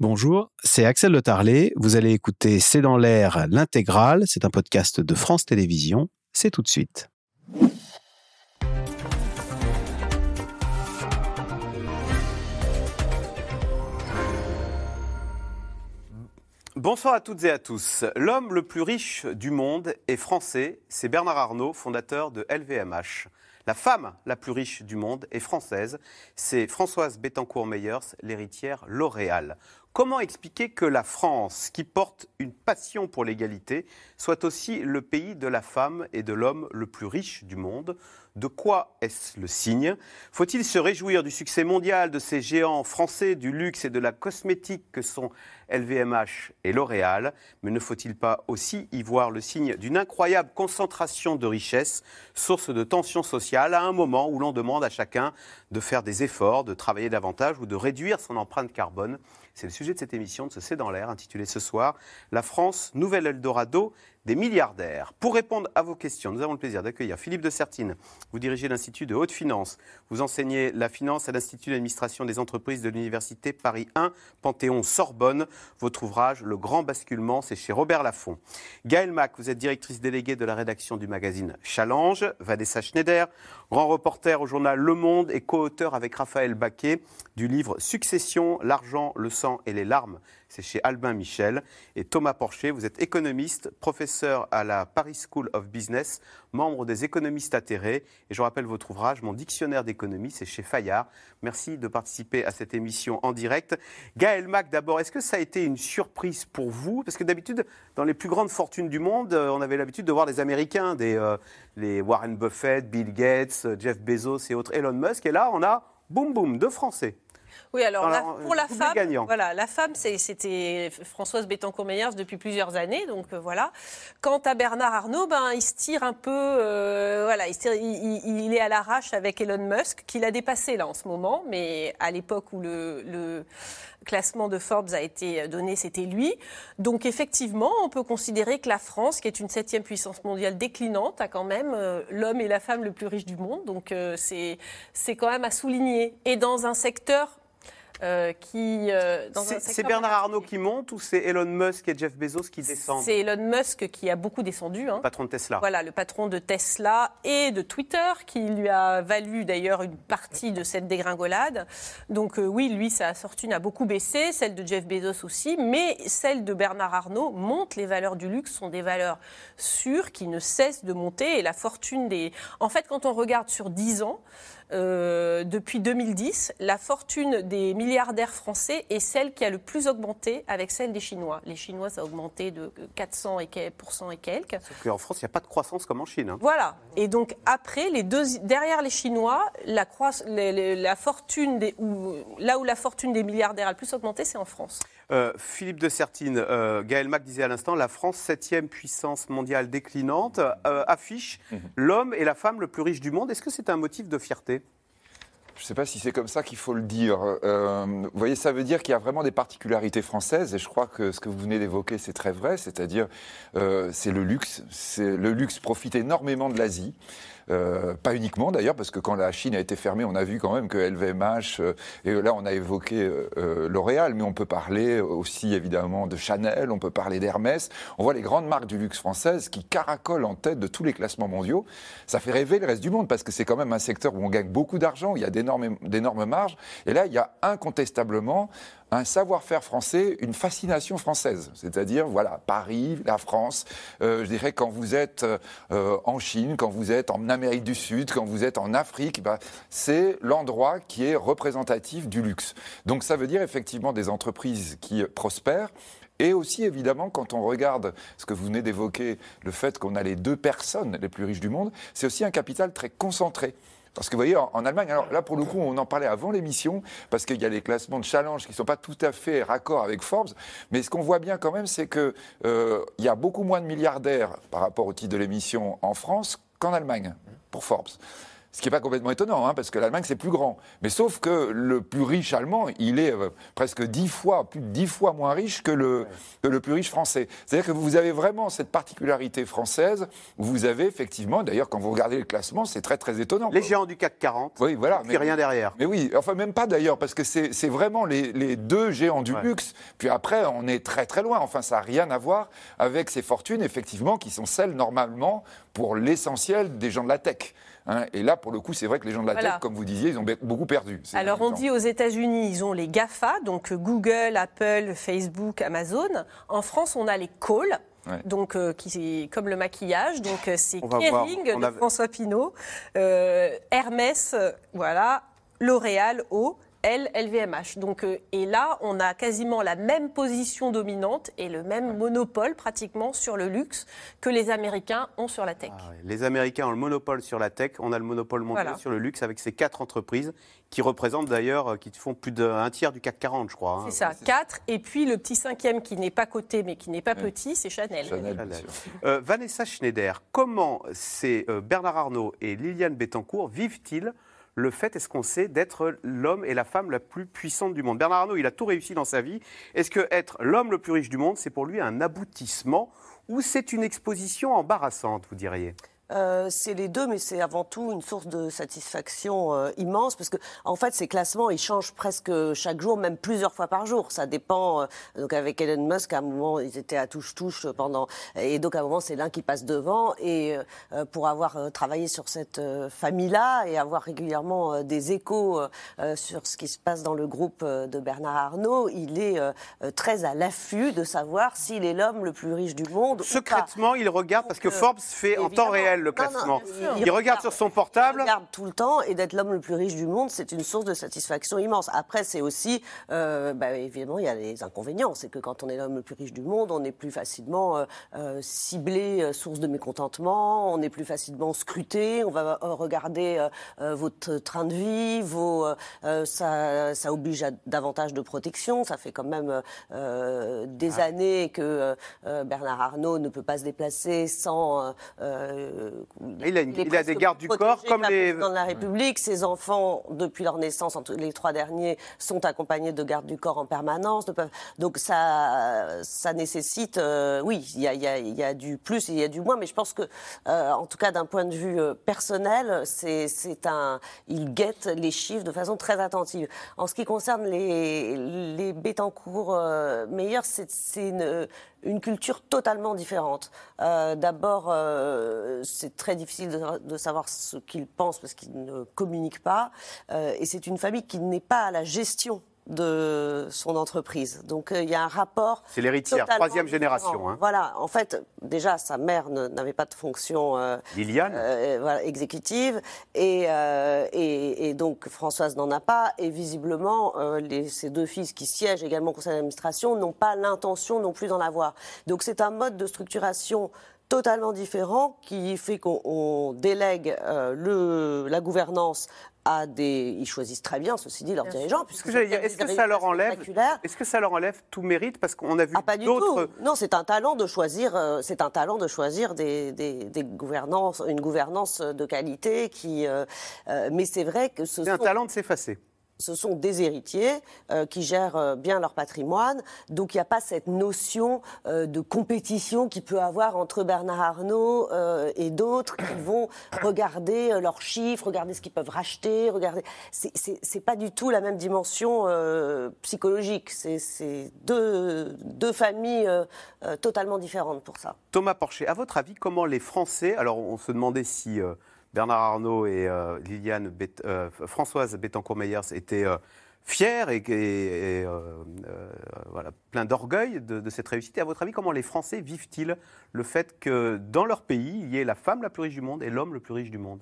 Bonjour, c'est Axel Le Tarlet. Vous allez écouter C'est dans l'air l'intégrale. C'est un podcast de France Télévisions. C'est tout de suite. Bonsoir à toutes et à tous. L'homme le plus riche du monde est français. C'est Bernard Arnault, fondateur de LVMH. La femme la plus riche du monde est française. C'est Françoise Bettencourt-Meyers, l'héritière L'Oréal. Comment expliquer que la France, qui porte une passion pour l'égalité, soit aussi le pays de la femme et de l'homme le plus riche du monde? De quoi est-ce le signe? Faut-il se réjouir du succès mondial de ces géants français du luxe et de la cosmétique que sont LVMH et L'Oréal? Mais ne faut-il pas aussi y voir le signe d'une incroyable concentration de richesses, source de tensions sociales, à un moment où l'on demande à chacun de faire des efforts, de travailler davantage ou de réduire son empreinte carbone? C'est le sujet de cette émission de ce C'est dans l'air, intitulée ce soir La France, nouvelle Eldorado des milliardaires. Pour répondre à vos questions, nous avons le plaisir d'accueillir Philippe de Sertine. Vous dirigez l'Institut de haute finance. Vous enseignez la finance à l'Institut d'administration des entreprises de l'Université Paris 1, Panthéon-Sorbonne. Votre ouvrage, Le Grand Basculement, c'est chez Robert Laffont. Gaël Mac, vous êtes directrice déléguée de la rédaction du magazine Challenge. Vanessa Schneider, grand reporter au journal Le Monde et co-auteur avec Raphaël Baquet du livre Succession, l'argent, le sang et les larmes c'est chez Albin Michel. Et Thomas Porcher, vous êtes économiste, professeur à la Paris School of Business, membre des économistes atterrés. Et je rappelle votre ouvrage, Mon dictionnaire d'économie, c'est chez Fayard. Merci de participer à cette émission en direct. Gaël Mac, d'abord, est-ce que ça a été une surprise pour vous? Parce que d'habitude, dans les plus grandes fortunes du monde, euh, on avait l'habitude de voir des Américains, des, euh, les Warren Buffett, Bill Gates, Jeff Bezos et autres, Elon Musk. Et là, on a, boum boum, deux Français. Oui, alors pour la femme, voilà, la femme, c'était Françoise Bettencourt-Meyers depuis plusieurs années, donc euh, voilà. Quant à Bernard Arnault, ben il se tire un peu, euh, voilà, il, est à l'arrache avec Elon Musk, qui l'a dépassé là en ce moment, mais à l'époque où le, classement de Forbes a été donné, c'était lui. Donc effectivement, on peut considérer que la France, qui est une septième puissance mondiale déclinante, a quand même euh, l'homme et la femme le plus riche du monde. Donc c'est quand même à souligner. Et dans un secteur euh, qui. Euh, c'est Bernard Arnault qui monte ou c'est Elon Musk et Jeff Bezos qui descendent? C'est Elon Musk qui a beaucoup descendu. Hein. Le patron de Tesla. Voilà, le patron de Tesla et de Twitter, qui lui a valu d'ailleurs une partie de cette dégringolade. Donc euh, oui, lui, sa fortune a beaucoup baissé, celle de Jeff Bezos aussi, mais celle de Bernard Arnault monte. Les valeurs du luxe sont des valeurs sûres qui ne cessent de monter et la fortune des. En fait, quand on regarde sur 10 ans, euh, depuis 2010, la fortune des milliardaires français est celle qui a le plus augmenté avec celle des Chinois. Les Chinois, ça a augmenté de 400 et, et quelques. Sauf qu'en France, il n'y a pas de croissance comme en Chine. Hein. Voilà. Et donc, après, les deux, derrière les Chinois, la, la fortune des, là où la fortune des milliardaires a le plus augmenté, c'est en France. Euh, Philippe de Sertine, euh, Gaël Mac disait à l'instant, la France, septième puissance mondiale déclinante, euh, affiche mhm. l'homme et la femme le plus riche du monde. Est-ce que c'est un motif de fierté? Je ne sais pas si c'est comme ça qu'il faut le dire. vous voyez, ça veut dire qu'il y a vraiment des particularités françaises, et je crois que ce que vous venez d'évoquer, c'est très vrai, c'est-à-dire c'est le luxe. Le luxe profite énormément de l'Asie. Euh, pas uniquement d'ailleurs, parce que quand la Chine a été fermée, on a vu quand même que LVMH, euh, et là on a évoqué euh, L'Oréal, mais on peut parler aussi évidemment de Chanel, on peut parler d'Hermès. On voit les grandes marques du luxe françaises qui caracolent en tête de tous les classements mondiaux. Ça fait rêver le reste du monde, parce que c'est quand même un secteur où on gagne beaucoup d'argent, il y a d'énormes marges. Et là, il y a incontestablement un savoir-faire français, une fascination française. C'est-à-dire, voilà, Paris, la France, euh, je dirais quand vous êtes euh, en Chine, quand vous êtes en Amérique du Sud, quand vous êtes en Afrique, bah, c'est l'endroit qui est représentatif du luxe. Donc ça veut dire effectivement des entreprises qui prospèrent. Et aussi, évidemment, quand on regarde ce que vous venez d'évoquer, le fait qu'on a les deux personnes les plus riches du monde, c'est aussi un capital très concentré. Parce que vous voyez, en, Allemagne, alors là pour le coup, on en parlait avant l'émission, parce qu'il y a les classements de challenge qui ne sont pas tout à fait raccord avec Forbes, mais ce qu'on voit bien quand même, c'est qu'il euh, y a beaucoup moins de milliardaires par rapport au titre de l'émission en France qu'en Allemagne, pour Forbes. Ce qui n'est pas complètement étonnant, hein, parce que l'Allemagne, c'est plus grand. Mais sauf que le plus riche allemand, il est euh, presque dix fois, plus de dix fois moins riche que le, que le plus riche français. C'est-à-dire que vous avez vraiment cette particularité française, où vous avez effectivement, d'ailleurs, quand vous regardez le classement, c'est très très étonnant. Les géants du CAC 40, oui, voilà, mais rien derrière. Mais oui, enfin même pas d'ailleurs, parce que c'est vraiment les, les, deux géants du luxe. Puis après, on est très très loin. Enfin, ça n'a rien à voir avec ces fortunes, effectivement, qui sont celles normalement pour l'essentiel des gens de la tech. Hein. et là, pour le coup, c'est vrai que les gens de la tech, comme vous disiez, ils ont beaucoup perdu. Alors, on dit aux États-Unis, ils ont les GAFA, donc Google, Apple, Facebook, Amazon. En France, on a les Call. Donc, euh, qui, comme le maquillage, donc euh, c'est Kering de François Pinault, euh, Hermès, voilà, L'Oréal, O. L, LVMH. Donc, euh, et là, on a quasiment la même position dominante et le même monopole pratiquement sur le luxe que les Américains ont sur la tech. Ah les Américains ont le monopole sur la tech, on a le monopole mondial sur le luxe avec ces quatre entreprises qui représentent d'ailleurs, euh, qui font plus d'un tiers du CAC 40, je crois. Hein. C'est ça, quatre. Et puis le petit cinquième qui n'est pas coté mais qui n'est pas petit, c'est Chanel. Euh, Vanessa Schneider, comment c'est Bernard Arnault et Liliane Bettencourt vivent-ils le fait, est-ce qu'on sait, d'être l'homme et la femme la plus puissante du monde? Bernard Arnault, il a tout réussi dans sa vie. Est-ce que être l'homme le plus riche du monde, c'est pour lui un aboutissement ou c'est une exposition embarrassante, vous diriez? Euh, c'est les deux, mais c'est avant tout une source de satisfaction euh, immense parce que, en fait, ces classements ils changent presque chaque jour, même plusieurs fois par jour. Ça dépend. Euh, donc avec Elon Musk, à un moment ils étaient à touche-touche pendant, et donc à un moment c'est l'un qui passe devant. Et pour avoir travaillé sur cette famille-là et avoir régulièrement des échos sur ce qui se passe dans le groupe de Bernard Arnault, il est très à l'affût de savoir s'il est l'homme le plus riche du monde. Secrètement, il regarde parce que Forbes fait en temps réel le classement. il, regarde sur son portable. Il regarde tout le temps et d'être l'homme le plus riche du monde, c'est une source de satisfaction immense. Après, c'est aussi, euh, bah, évidemment, il y a des inconvénients. C'est que quand on est l'homme le plus riche du monde, on est plus facilement euh, euh, ciblé, source de mécontentement, on est plus facilement scruté, on va regarder votre train de vie, vos, ça, ça oblige à davantage de protection. Ça fait quand même des ah. années que Bernard Arnault ne peut pas se déplacer sans il, a, il a, des gardes du corps comme les. Dans la République, ses enfants, depuis leur naissance, les trois derniers, sont accompagnés de gardes du corps en permanence. Donc ça, ça nécessite, euh, oui, il y, a, il, y a, du plus et il y a du moins, mais je pense que, euh, en tout cas d'un point de vue euh, personnel, c'est un, il guette les chiffres de façon très attentive. En ce qui concerne les, les Bétancourt meilleurs, c'est une une culture totalement différente. Euh, d'abord, euh, c'est très difficile de, savoir ce qu'ils pensent parce qu'ils ne communiquent pas. Euh, et c'est une famille qui n'est pas à la gestion de son entreprise. Donc il y a un rapport. C'est l'héritière, troisième génération. Hein. Voilà, en fait, déjà sa mère n'avait pas de fonction Liliane. exécutive et, et, et, donc Françoise n'en a pas et visiblement les, ses deux fils qui siègent également au conseil d'administration n'ont pas l'intention non plus d'en avoir. Donc c'est un mode de structuration totalement différent qui fait qu'on délègue le, la gouvernance à des. Ils choisissent très bien, ceci dit, leurs dirigeants. Est-ce que, ça leur enlève Est-ce que ça leur enlève tout mérite Parce qu'on a vu ah, d'autres. Non, c'est un talent de choisir. Euh, c'est un talent de choisir des, des, des, gouvernances, une gouvernance de qualité qui. Euh, euh, mais c'est vrai que ce. C'est un talent de s'effacer ce sont des héritiers euh, qui gèrent euh, bien leur patrimoine. Donc il n'y a pas cette notion euh, de compétition qui peut avoir entre Bernard Arnault et d'autres qui vont regarder leurs chiffres, regarder ce qu'ils peuvent racheter, regarder. C'est pas du tout la même dimension psychologique. C'est deux, deux familles totalement différentes pour ça. Thomas Porcher, à votre avis, comment les Français, alors on se demandait si Bernard Arnault et euh, Liliane euh, Françoise Bettencourt-Meyers étaient euh, fiers et, pleins d'orgueil de, cette réussite. Et à votre avis, comment les Français vivent-ils le fait que dans leur pays, il y ait la femme la plus riche du monde et l'homme le plus riche du monde?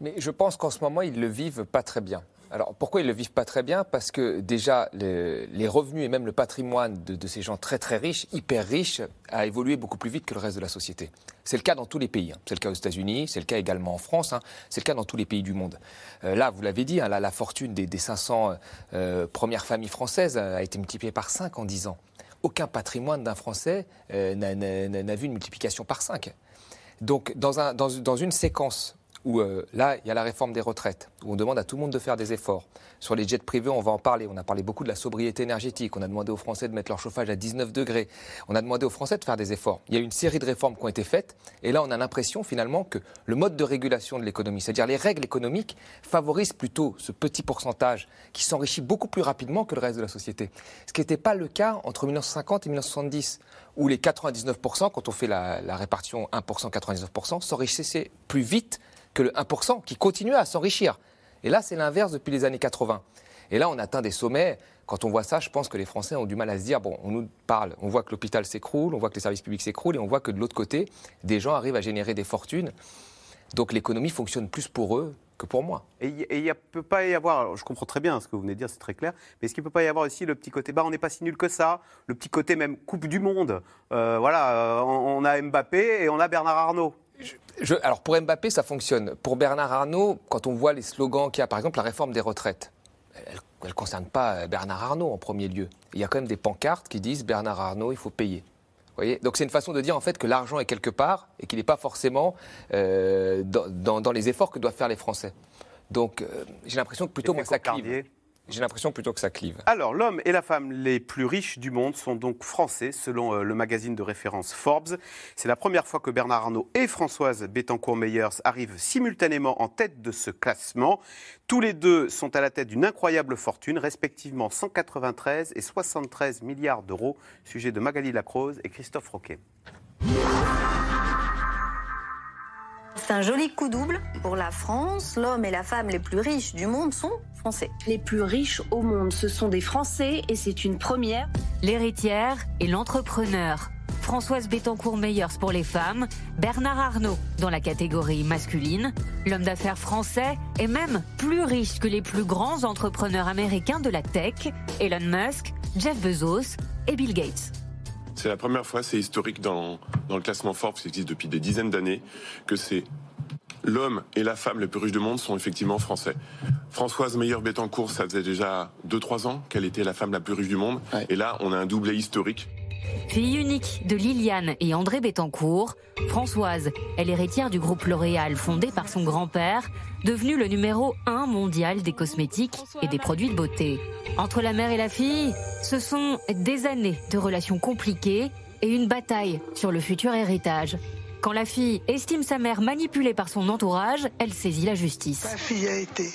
Mais je pense qu'en ce moment, ils le vivent pas très bien. Alors pourquoi ils ne le vivent pas très bien? Parce que déjà, les, revenus et même le patrimoine de, ces gens très très riches, hyper riches, a évolué beaucoup plus vite que le reste de la société. C'est le cas dans tous les pays. Hein. C'est le cas aux États-Unis, c'est le cas également en France, hein. c'est le cas dans tous les pays du monde. Euh, là, vous l'avez dit, hein, la fortune des, 500 euh, premières familles françaises a été multipliée par 5 en 10 ans. Aucun patrimoine d'un Français euh, n'a vu une multiplication par 5. Donc dans une séquence où euh, là, il y a la réforme des retraites, où on demande à tout le monde de faire des efforts. Sur les jets privés, on va en parler. On a parlé beaucoup de la sobriété énergétique. On a demandé aux Français de mettre leur chauffage à 19 degrés. On a demandé aux Français de faire des efforts. Il y a une série de réformes qui ont été faites. Et là, on a l'impression finalement que le mode de régulation de l'économie, c'est-à-dire les règles économiques, favorisent plutôt ce petit pourcentage qui s'enrichit beaucoup plus rapidement que le reste de la société. Ce qui n'était pas le cas entre 1950 et 1970 où les 99%, quand on fait la, la répartition 1%, 99%, s'enrichissaient plus vite que le 1% qui continue à s'enrichir. Et là, c'est l'inverse depuis les années 80. Et là, on atteint des sommets. Quand on voit ça, je pense que les Français ont du mal à se dire bon, on nous parle, on voit que l'hôpital s'écroule, on voit que les services publics s'écroulent, et on voit que de l'autre côté, des gens arrivent à générer des fortunes. Donc l'économie fonctionne plus pour eux que pour moi. Et il ne peut pas y avoir, je comprends très bien ce que vous venez de dire, c'est très clair, mais est-ce qu'il ne peut pas y avoir aussi le petit côté, bah on n'est pas si nul que ça, le petit côté même Coupe du Monde, euh, voilà, euh, on, a Mbappé et on a Bernard Arnault. Alors pour Mbappé, ça fonctionne. Pour Bernard Arnault, quand on voit les slogans qu'il y a, par exemple la réforme des retraites, elle ne concerne pas Bernard Arnault en premier lieu. Il y a quand même des pancartes qui disent Bernard Arnault, il faut payer. Donc c'est une façon de dire en fait que l'argent est quelque part et qu'il n'est pas forcément euh, dans, les efforts que doivent faire les Français. Donc euh, j'ai l'impression que plutôt moi ça clive. J'ai l'impression plutôt que ça clive. Alors, l'homme et la femme les plus riches du monde sont donc français, selon euh, le magazine de référence Forbes. C'est la première fois que Bernard Arnault et Françoise Bettencourt-Meyers arrivent simultanément en tête de ce classement. Tous les deux sont à la tête d'une incroyable fortune, respectivement 193 et 73 milliards d'euros. Sujet de Magali Lacrose et Christophe Roquet. C'est un joli coup double pour la France. L'homme et la femme les plus riches du monde sont français. Les plus riches au monde, ce sont des Français et c'est une première. L'héritière et l'entrepreneur. Françoise Bettencourt-Meyers pour les femmes, Bernard Arnault dans la catégorie masculine, l'homme d'affaires français est même plus riche que les plus grands entrepreneurs américains de la tech, Elon Musk, Jeff Bezos et Bill Gates. C'est la première fois, c'est historique dans, dans le classement Forbes qui existe depuis des dizaines d'années, que c'est l'homme et la femme les plus riches du monde sont effectivement français. Françoise Meyer-Bettencourt, ça faisait déjà 2-3 ans qu'elle était la femme la plus riche du monde. Et là, on a un doublé historique. Fille unique de Liliane et André Bettencourt, Françoise est l'héritière du groupe L'Oréal fondé par son grand-père, devenu le numéro 1 mondial des cosmétiques et des produits de beauté. Entre la mère et la fille, ce sont des années de relations compliquées et une bataille sur le futur héritage. Quand la fille estime sa mère manipulée par son entourage, elle saisit la justice. Ma fille a été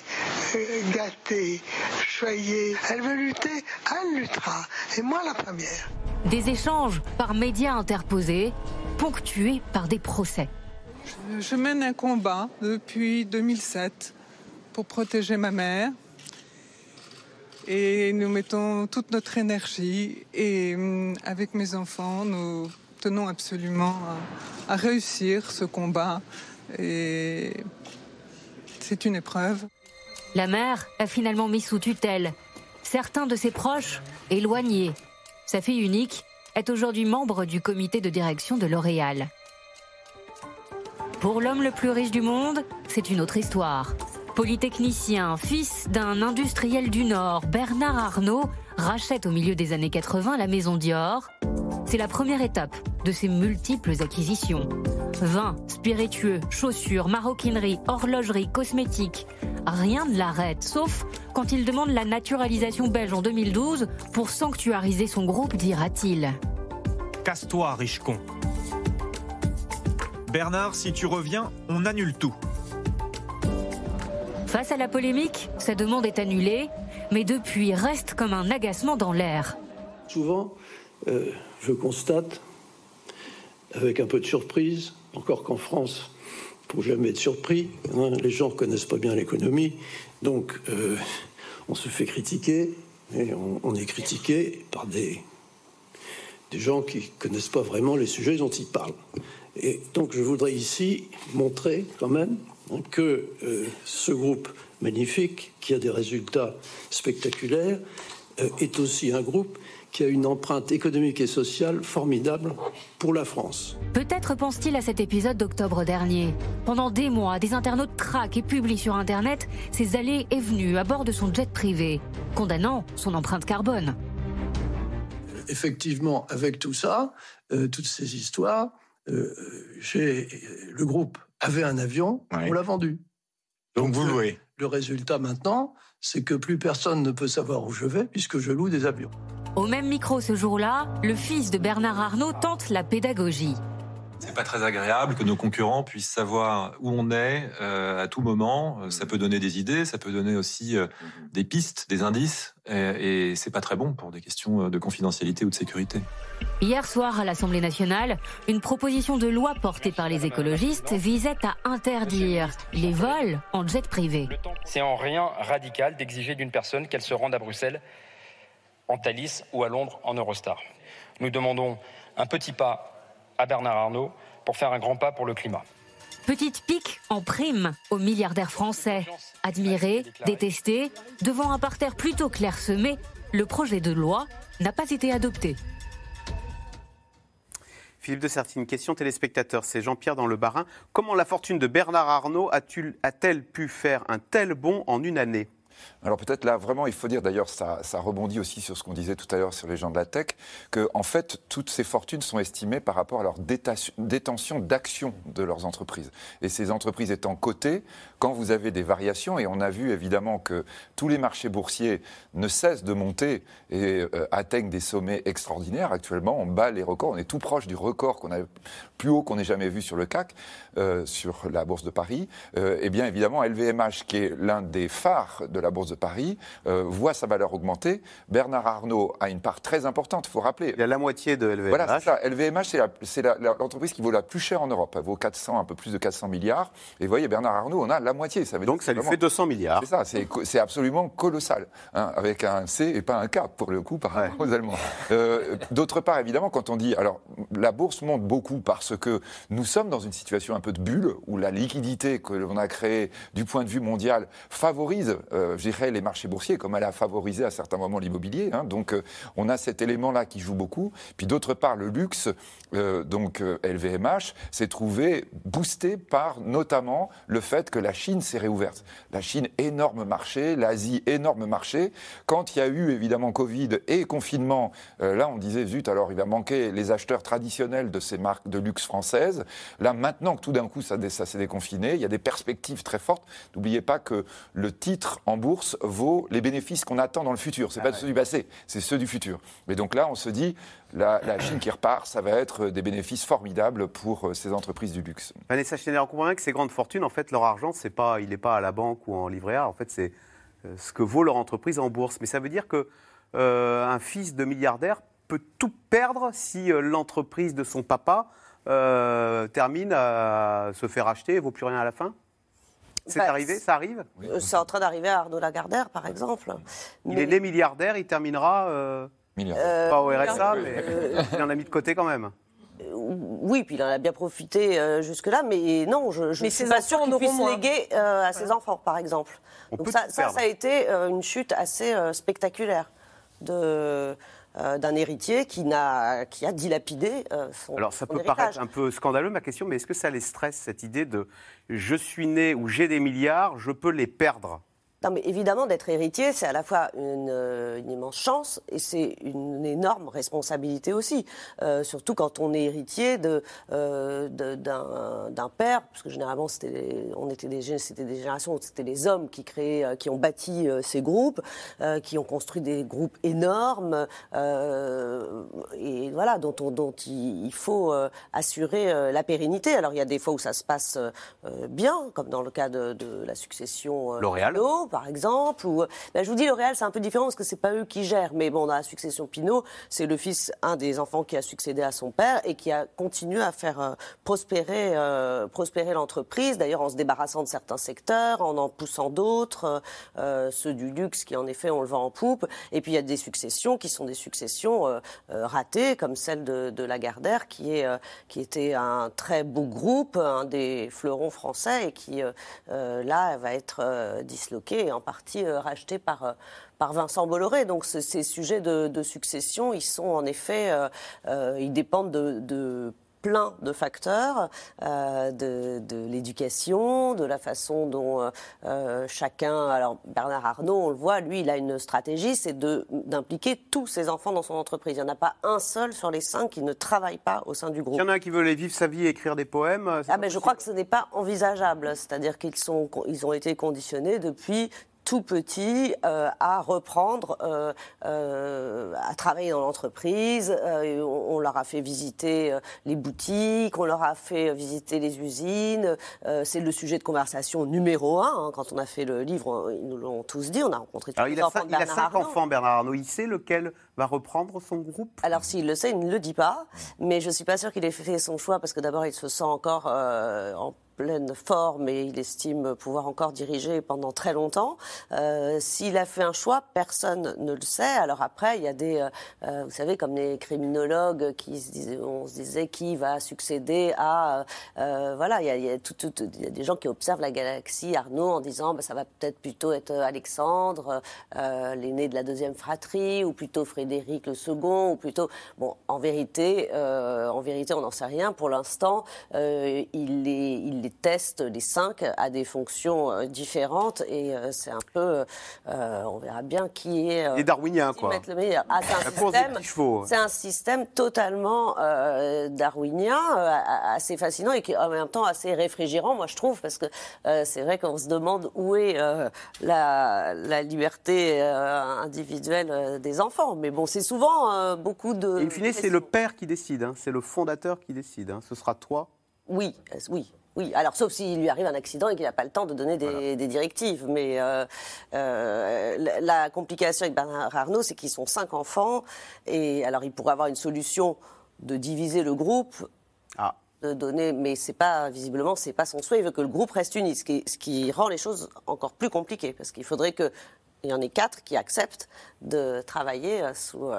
euh, gâtée, choyée. Elle veut lutter, elle luttera. Et moi la première. Des échanges par médias interposés, ponctués par des procès. Je mène un combat depuis 2007 pour protéger ma mère. Et nous mettons toute notre énergie. Et hum, avec mes enfants, nous tenons absolument à, réussir ce combat. Et c'est une épreuve. La mère a finalement mis sous tutelle certains de ses proches éloignés. Sa fille unique est aujourd'hui membre du comité de direction de L'Oréal. Pour l'homme le plus riche du monde, c'est une autre histoire. Polytechnicien, fils d'un industriel du Nord, Bernard Arnault rachète au milieu des années 80 la maison Dior c'est la première étape de ses multiples acquisitions. Vin, spiritueux, chaussures, maroquinerie, horlogerie, cosmétiques. Rien ne l'arrête, sauf quand il demande la naturalisation belge en 2012 pour sanctuariser son groupe, dira-t-il. Casse-toi, riche con. Bernard, si tu reviens, on annule tout. Face à la polémique, sa demande est annulée, mais depuis reste comme un agacement dans l'air. Souvent, euh, je constate, avec un peu de surprise, encore qu'en France, faut jamais être surpris, hein, les gens connaissent pas bien l'économie, donc euh, on se fait critiquer, et on, est critiqué par des, gens qui connaissent pas vraiment les sujets dont ils parlent. Et donc je voudrais ici montrer quand même hein, que euh, ce groupe magnifique, qui a des résultats spectaculaires, est aussi un groupe qui a une empreinte économique et sociale formidable pour la France. Peut-être pense-t-il à cet épisode d'octobre dernier. Pendant des mois, des internautes traquent et publient sur Internet ses allées et venues à bord de son jet privé, condamnant son empreinte carbone. Effectivement, avec tout ça, euh, toutes ces histoires, euh, le groupe avait un avion, on l'a vendu. Donc, vous louez. Le, résultat maintenant, c'est que plus personne ne peut savoir où je vais puisque je loue des avions. Au même micro ce jour-là, le fils de Bernard Arnault tente la pédagogie. C'est pas très agréable que nos concurrents puissent savoir où on est euh, à tout moment. Ça peut donner des idées, ça peut donner aussi euh, des pistes, des indices, et, et c'est pas très bon pour des questions de confidentialité ou de sécurité. Hier soir à l'Assemblée nationale, une proposition de loi portée par les écologistes visait à interdire les vols en jet privé. C'est en rien radical d'exiger d'une personne qu'elle se rende à Bruxelles en Thalys ou à Londres en Eurostar. Nous demandons un petit pas à Bernard Arnault pour faire un grand pas pour le climat. Petite pique en prime aux milliardaires français. Admiré, détesté, devant un parterre plutôt clairsemé, le projet de loi n'a pas été adopté. Philippe de Sertine, question téléspectateur, c'est Jean-Pierre dans le Barin. Comment la fortune de Bernard Arnault a-t-elle pu faire un tel bond en une année? Alors peut-être là, vraiment, il faut dire, d'ailleurs, ça, rebondit aussi sur ce qu'on disait tout à l'heure sur les gens de la tech, que en fait, toutes ces fortunes sont estimées par rapport à leur détention d'actions de leurs entreprises. Et ces entreprises étant cotées, quand vous avez des variations, et on a vu évidemment que tous les marchés boursiers ne cessent de monter et euh, atteignent des sommets extraordinaires. Actuellement, on bat les records, on est tout proche du record qu'on a plus haut qu'on ait jamais vu sur le CAC, euh, sur la Bourse de Paris. Euh, eh bien évidemment, LVMH, qui est l'un des phares de la Bourse de Paris, voit sa valeur augmenter. Bernard Arnault a une part très importante, il faut rappeler. Il y a la moitié de LVMH. Voilà, c'est ça. LVMH, c'est l'entreprise qui vaut la plus chère en Europe. Elle vaut 400, un peu plus de 400 milliards. Et vous voyez, Bernard Arnault, on a la moitié. Ça veut Donc ça lui fait 200 milliards. C'est ça, c'est absolument colossal. Hein, avec un C et pas un K, pour le coup, par rapport aux Allemands. Euh, d'autre part, évidemment, quand on dit. Alors, la bourse monte beaucoup parce que nous sommes dans une situation un peu de bulle où la liquidité que l'on a créée du point de vue mondial favorise, euh, je dirais, les marchés boursiers, comme elle a favorisé à certains moments l'immobilier. Hein. donc, euh, on a cet élément-là qui joue beaucoup. Puis d'autre part, le luxe, donc LVMH, s'est trouvé boosté par notamment le fait que la Chine s'est réouverte. La Chine, énorme marché, l'Asie, énorme marché. Quand il y a eu évidemment Covid et confinement, euh, là on disait zut, alors il va manquer les acheteurs traditionnels de ces marques de luxe françaises. Là maintenant que tout d'un coup ça, ça s'est déconfiné, il y a des perspectives très fortes. N'oubliez pas que le titre en bourse vaut les bénéfices qu'on attend dans le futur. C'est ah pas ceux du passé, c'est ceux du futur. Mais donc là on se dit la, Chine qui repart, ça va être des bénéfices formidables pour euh, ces entreprises du luxe. Vanessa Schneider, on comprend bien que ces grandes fortunes, en fait, leur argent, c'est pas, il n'est pas à la banque ou en livret A. En fait, c'est euh, ce que vaut leur entreprise en bourse. Mais ça veut dire que euh, un fils de milliardaire peut tout perdre si l'entreprise de son papa termine à se faire acheter et vaut plus rien à la fin? C'est bah, arrivé, ça arrive? C'est en train d'arriver à Arnaud Lagardère, par exemple. Il est né milliardaire, il terminera. Euh, pas au RSA, mais euh, il en a mis de côté quand même. Oui, puis il en a bien profité euh, jusque-là, mais non, je ne suis pas sûre qu'il puisse léguer à ses enfants, par exemple. Donc ça, ça, a été une chute assez spectaculaire de, d'un héritier qui, a dilapidé son Alors ça peut paraître un peu scandaleux ma question, mais est-ce que ça les stresse cette idée de je suis né ou j'ai des milliards, je peux les perdre non, mais évidemment, d'être héritier, c'est à la fois une, euh, une immense chance et c'est une énorme responsabilité aussi. Euh, surtout quand on est héritier de, euh, d'un, père, parce que généralement, c'était, on était des, c'était des générations où c'était les hommes qui créaient, euh, qui ont bâti euh, ces groupes, qui ont construit des groupes énormes, et voilà, dont, on, dont il, faut assurer la pérennité. Alors, il y a des fois où ça se passe bien, comme dans le cas de, de la succession L'Oréal par exemple. Ou, ben, je vous dis, L'Oréal, c'est un peu différent parce que c'est pas eux qui gèrent. Mais bon, dans la succession Pinot, c'est le fils, un des enfants qui a succédé à son père et qui a continué à faire euh, prospérer, euh, prospérer l'entreprise. D'ailleurs, en se débarrassant de certains secteurs, en en poussant d'autres, euh, ceux du luxe qui, en effet, on le vend en poupe. Et puis, il y a des successions qui sont des successions ratées, comme celle de, Lagardère, qui, qui était un très beau groupe, un des fleurons français et qui, là, va être disloqué en partie euh, racheté par, euh, par Vincent Bolloré. Donc ces sujets de, succession, ils sont en effet, euh, ils dépendent de, plein de facteurs, euh, de, de l'éducation, de la façon dont euh, euh, chacun. Alors Bernard Arnault, on le voit, lui, il a une stratégie, c'est d'impliquer tous ses enfants dans son entreprise. Il n'y en a pas un seul sur les cinq qui ne travaille pas au sein du groupe. Il y en a un qui veut aller vivre sa vie et écrire des poèmes. Ah ben, je crois que ce n'est pas envisageable. C'est-à-dire qu'ils sont, ils ont été conditionnés depuis tout petit euh, à reprendre, euh, euh, à travailler dans l'entreprise. On, leur a fait visiter les boutiques, on leur a fait visiter les usines. c'est le sujet de conversation numéro un. Hein. Quand on a fait le livre, ils nous l'ont tous dit. On a rencontré tous les il enfants de Bernard Il a cinq enfants, Bernard Arnault. Il sait lequel va reprendre son groupe? Alors s'il le sait, il ne le dit pas. Mais je ne suis pas sûre qu'il ait fait son choix parce que d'abord, il se sent encore en pleine forme et il estime pouvoir encore diriger pendant très longtemps. Euh, s'il a fait un choix, personne ne le sait. Alors après, il y a des, euh, euh, vous savez, comme les criminologues qui se disaient, on se disait qui va succéder à, voilà, il y, a, des gens qui observent la galaxie Arnaud en disant, bah, ça va peut-être plutôt être Alexandre, l'aîné de la deuxième fratrie, ou plutôt Frédéric le second, ou plutôt, bon, en vérité, en vérité, on n'en sait rien. Pour l'instant, il est, il est tests, les cinq, à des fonctions euh, différentes. Et euh, c'est un peu. Euh, on verra bien qui est. Les darwiniens, quoi. le meilleur. Ah, c'est un, système totalement darwinien, assez fascinant et qui en même temps assez réfrigérant, moi je trouve, parce que c'est vrai qu'on se demande où est la, la, liberté individuelle des enfants. Mais bon, c'est souvent beaucoup de. Et in fine, c'est le père qui décide, hein. c'est le fondateur qui décide. Hein. Ce sera toi oui, oui, oui, alors sauf s'il lui arrive un accident et qu'il n'a pas le temps de donner des, directives. Mais euh, euh, la, complication avec Bernard Arnault, c'est qu'ils sont cinq enfants. Et alors il pourrait avoir une solution de diviser le groupe. Ah. De donner, mais c'est pas visiblement c'est pas son souhait. Il veut que le groupe reste uni, ce qui, ce qui rend les choses encore plus compliquées parce qu'il faudrait qu'il y en ait quatre qui acceptent de travailler euh, sous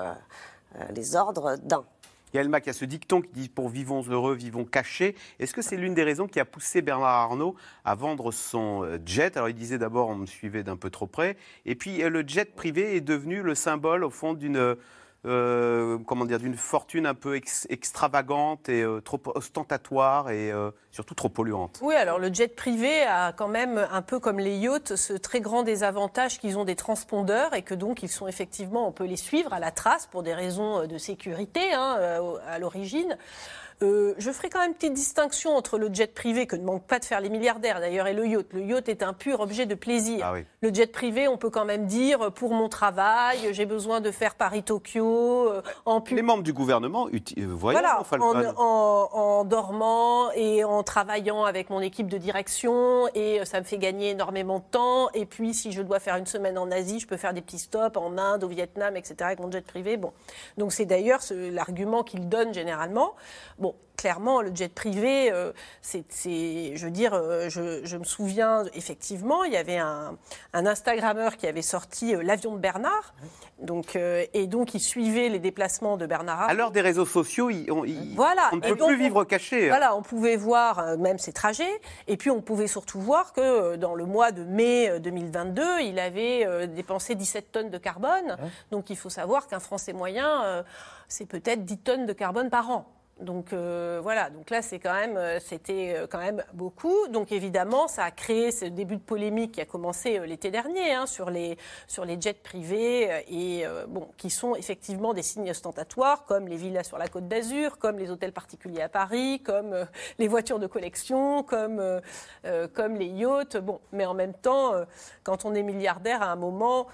les ordres d'un. Il y a Elma qui a ce dicton qui dit pour vivons heureux, vivons cachés. Est-ce que c'est l'une des raisons qui a poussé Bernard Arnault à vendre son euh, jet? Alors il disait d'abord on me suivait d'un peu trop près, et puis euh, le jet privé est devenu le symbole au fond d'une euh, comment dire, d'une fortune un peu extravagante et euh, trop ostentatoire et euh, surtout trop polluante. Oui, alors le jet privé a quand même, un peu comme les yachts, ce très grand désavantage qu'ils ont des transpondeurs et que donc ils sont effectivement, on peut les suivre à la trace pour des raisons de sécurité hein, à l'origine. Euh, je ferai quand même une petite distinction entre le jet privé, que ne manquent pas de faire les milliardaires d'ailleurs, et le yacht. Le yacht est un pur objet de plaisir. Ah le jet privé, on peut quand même dire, pour mon travail, j'ai besoin de faire Paris-Tokyo, euh, en Les membres du gouvernement euh, voyez voilà, en, en, dormant et en travaillant avec mon équipe de direction, et ça me fait gagner énormément de temps. Et puis, si je dois faire une semaine en Asie, je peux faire des petits stops en Inde, au Vietnam, etc., avec mon jet privé. Bon. Donc, c'est d'ailleurs l'argument qu'il donne généralement. Bon, clairement, le jet privé, euh, c'est, je veux dire, euh, je, me souviens effectivement, il y avait un, Instagrammeur qui avait sorti euh, l'avion de Bernard, donc, et donc il suivait les déplacements de Bernard. L'heure des réseaux sociaux, on, voilà. on ne peut plus vivre caché. Hein. Voilà, on pouvait voir même ses trajets, et puis on pouvait surtout voir que dans le mois de mai 2022, il avait dépensé 17 tonnes de carbone. Donc il faut savoir qu'un Français moyen, c'est peut-être 10 tonnes de carbone par an. Donc euh, voilà, donc là c'est quand même, euh, c'était euh, quand même beaucoup. Donc évidemment, ça a créé ce début de polémique qui a commencé l'été dernier hein, sur les sur les jets privés et bon, qui sont effectivement des signes ostentatoires comme les villas sur la Côte d'Azur, comme les hôtels particuliers à Paris, comme les voitures de collection, comme comme les yachts. Bon, mais en même temps, quand on est milliardaire, à un moment,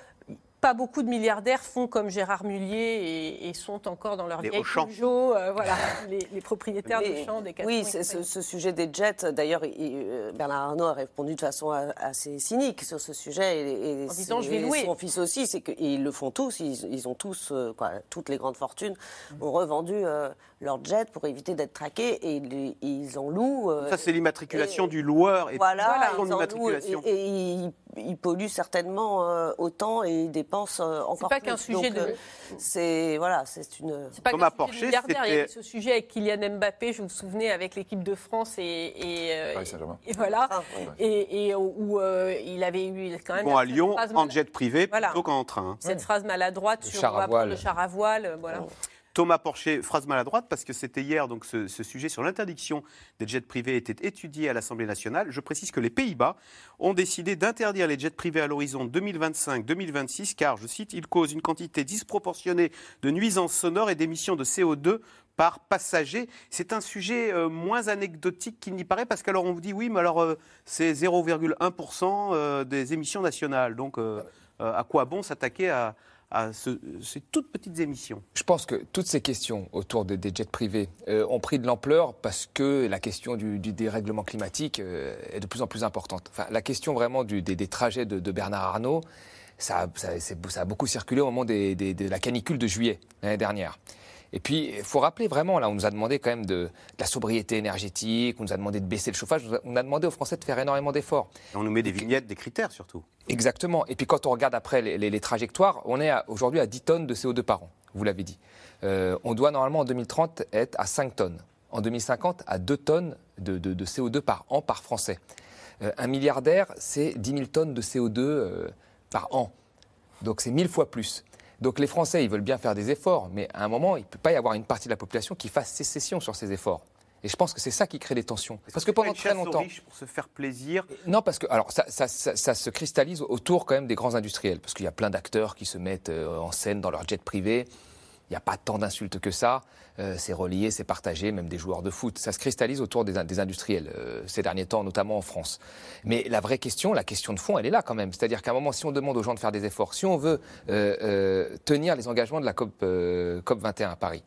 pas beaucoup de milliardaires font comme Gérard Mullier et, sont encore dans leur les vieille Peugeot, euh, voilà, les, propriétaires de champs des Oui, ce, sujet des jets. D'ailleurs, euh, Bernard Arnault a répondu de façon assez cynique sur ce sujet. Et, en disant, je vais louer. Son fils aussi, c'est qu'ils le font tous. Ils, ont tous, euh, quoi, toutes les grandes fortunes ont revendu leur jet pour éviter d'être traqués et ils, en louent. Ça, c'est l'immatriculation du loueur et voilà, ils en louent, et, ils, polluent certainement autant et ils dépensent euh, encore plus. C'est pas qu'un sujet de. Euh, c'est voilà, c'est une. C'est pas qu'un sujet de Il y avait ce sujet avec Kylian Mbappé, je vous souvenez, avec l'équipe de France et et, euh, et voilà, ah, et, et, où il avait eu quand même. Bon à Lyon en jet privé plutôt qu'en train. Cette phrase maladroite sur le char à voile, voilà. Thomas Porcher, phrase maladroite, parce que c'était hier, donc ce, sujet sur l'interdiction des jets privés était étudié à l'Assemblée nationale. Je précise que les Pays-Bas ont décidé d'interdire les jets privés à l'horizon 2025-2026, car, je cite, ils causent une quantité disproportionnée de nuisances sonores et d'émissions de CO2 par passager. C'est un sujet euh, moins anecdotique qu'il n'y paraît, parce qu'alors on vous dit oui, mais alors euh, c'est 0,1% euh, des émissions nationales. Donc à quoi bon s'attaquer à, ces toutes petites émissions Je pense que toutes ces questions autour des jets privés ont pris de l'ampleur parce que la question du, dérèglement climatique est de plus en plus importante. Enfin, la question vraiment des, trajets de, Bernard Arnault, ça, a beaucoup circulé au moment de la canicule de juillet l'année dernière. Et puis, il faut rappeler vraiment, là, on nous a demandé quand même de, la sobriété énergétique, on nous a demandé de baisser le chauffage, on a demandé aux Français de faire énormément d'efforts. on nous met des vignettes, des critères surtout. Exactement. Et puis quand on regarde après les, trajectoires, on est aujourd'hui à 10 tonnes de CO2 par an, vous l'avez dit. Euh, on doit normalement en 2030 être à 5 tonnes. En 2050, à 2 tonnes de, CO2 par an par Français. Euh, un milliardaire, c'est 10 000 tonnes de CO2 euh, par an. Donc c'est 1000 fois plus. Donc les Français, ils veulent bien faire des efforts, mais à un moment, il ne peut pas y avoir une partie de la population qui fasse sécession sur ces efforts. Et je pense que c'est ça qui crée des tensions. Parce que pendant très longtemps. Riches pour se faire plaisir. Non, parce que alors ça, ça, ça, se cristallise autour quand même des grands industriels, parce qu'il y a plein d'acteurs qui se mettent euh, en scène dans leur jet privé. Il n'y a pas tant d'insultes que ça. Euh, c'est relié, c'est partagé, même des joueurs de foot. Ça se cristallise autour des, industriels euh, ces derniers temps, notamment en France. Mais la vraie question, la question de fond, elle est là quand même. C'est-à-dire qu'à un moment, si on demande aux gens de faire des efforts, si on veut euh, tenir les engagements de la COP, COP 21 à Paris,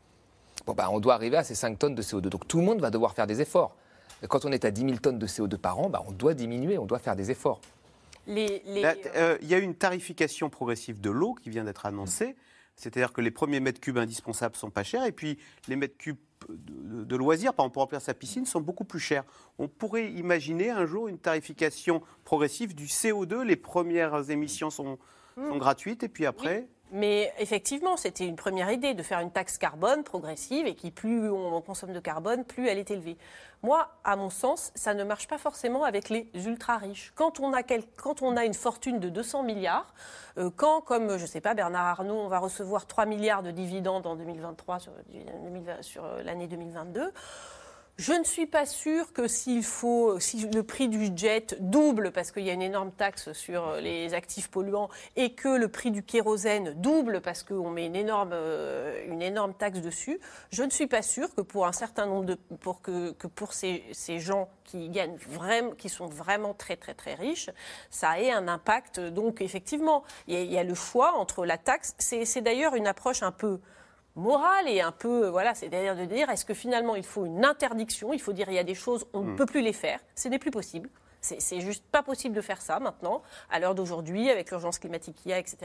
bon, bah, on doit arriver à ces 5 tonnes de CO2. Donc tout le monde va devoir faire des efforts. Quand on est à 10 000 tonnes de CO2 par an, bah, on doit diminuer, on doit faire des efforts. Il y a une tarification progressive de l'eau qui vient d'être annoncée. C'est-à-dire que les premiers mètres cubes indispensables sont pas chers et puis les mètres cubes de, loisirs, par exemple pour remplir sa piscine, sont beaucoup plus chers. On pourrait imaginer un jour une tarification progressive du CO2. Les premières émissions sont, sont hmm. gratuites et puis après. Mais effectivement, c'était une première idée de faire une taxe carbone progressive et qui plus on consomme de carbone, plus elle est élevée. Moi, à mon sens, ça ne marche pas forcément avec les ultra riches. Quand on a, une fortune de 200 milliards, euh, quand, comme je ne sais pas, Bernard Arnault, on va recevoir 3 milliards de dividendes en 2023 sur, sur euh, l'année 2022. Je ne suis pas sûre que s'il faut, si le prix du jet double parce qu'il y a une énorme taxe sur les actifs polluants et que le prix du kérosène double parce qu'on met une énorme, euh, une énorme taxe dessus, je ne suis pas sûre que pour un certain nombre de, pour que, que pour ces, ces, gens qui gagnent vraiment, qui sont vraiment très très très riches, ça ait un impact. Donc effectivement, il y a, il y a le choix entre la taxe. C'est d'ailleurs une approche un peu morale et un peu, euh, voilà, c'est-à-dire de dire est-ce que finalement il faut une interdiction, il faut dire il y a des choses, on ne mm. peut plus les faire, ce n'est plus possible. C'est juste pas possible de faire ça maintenant, à l'heure d'aujourd'hui, avec l'urgence climatique qu'il y a, etc.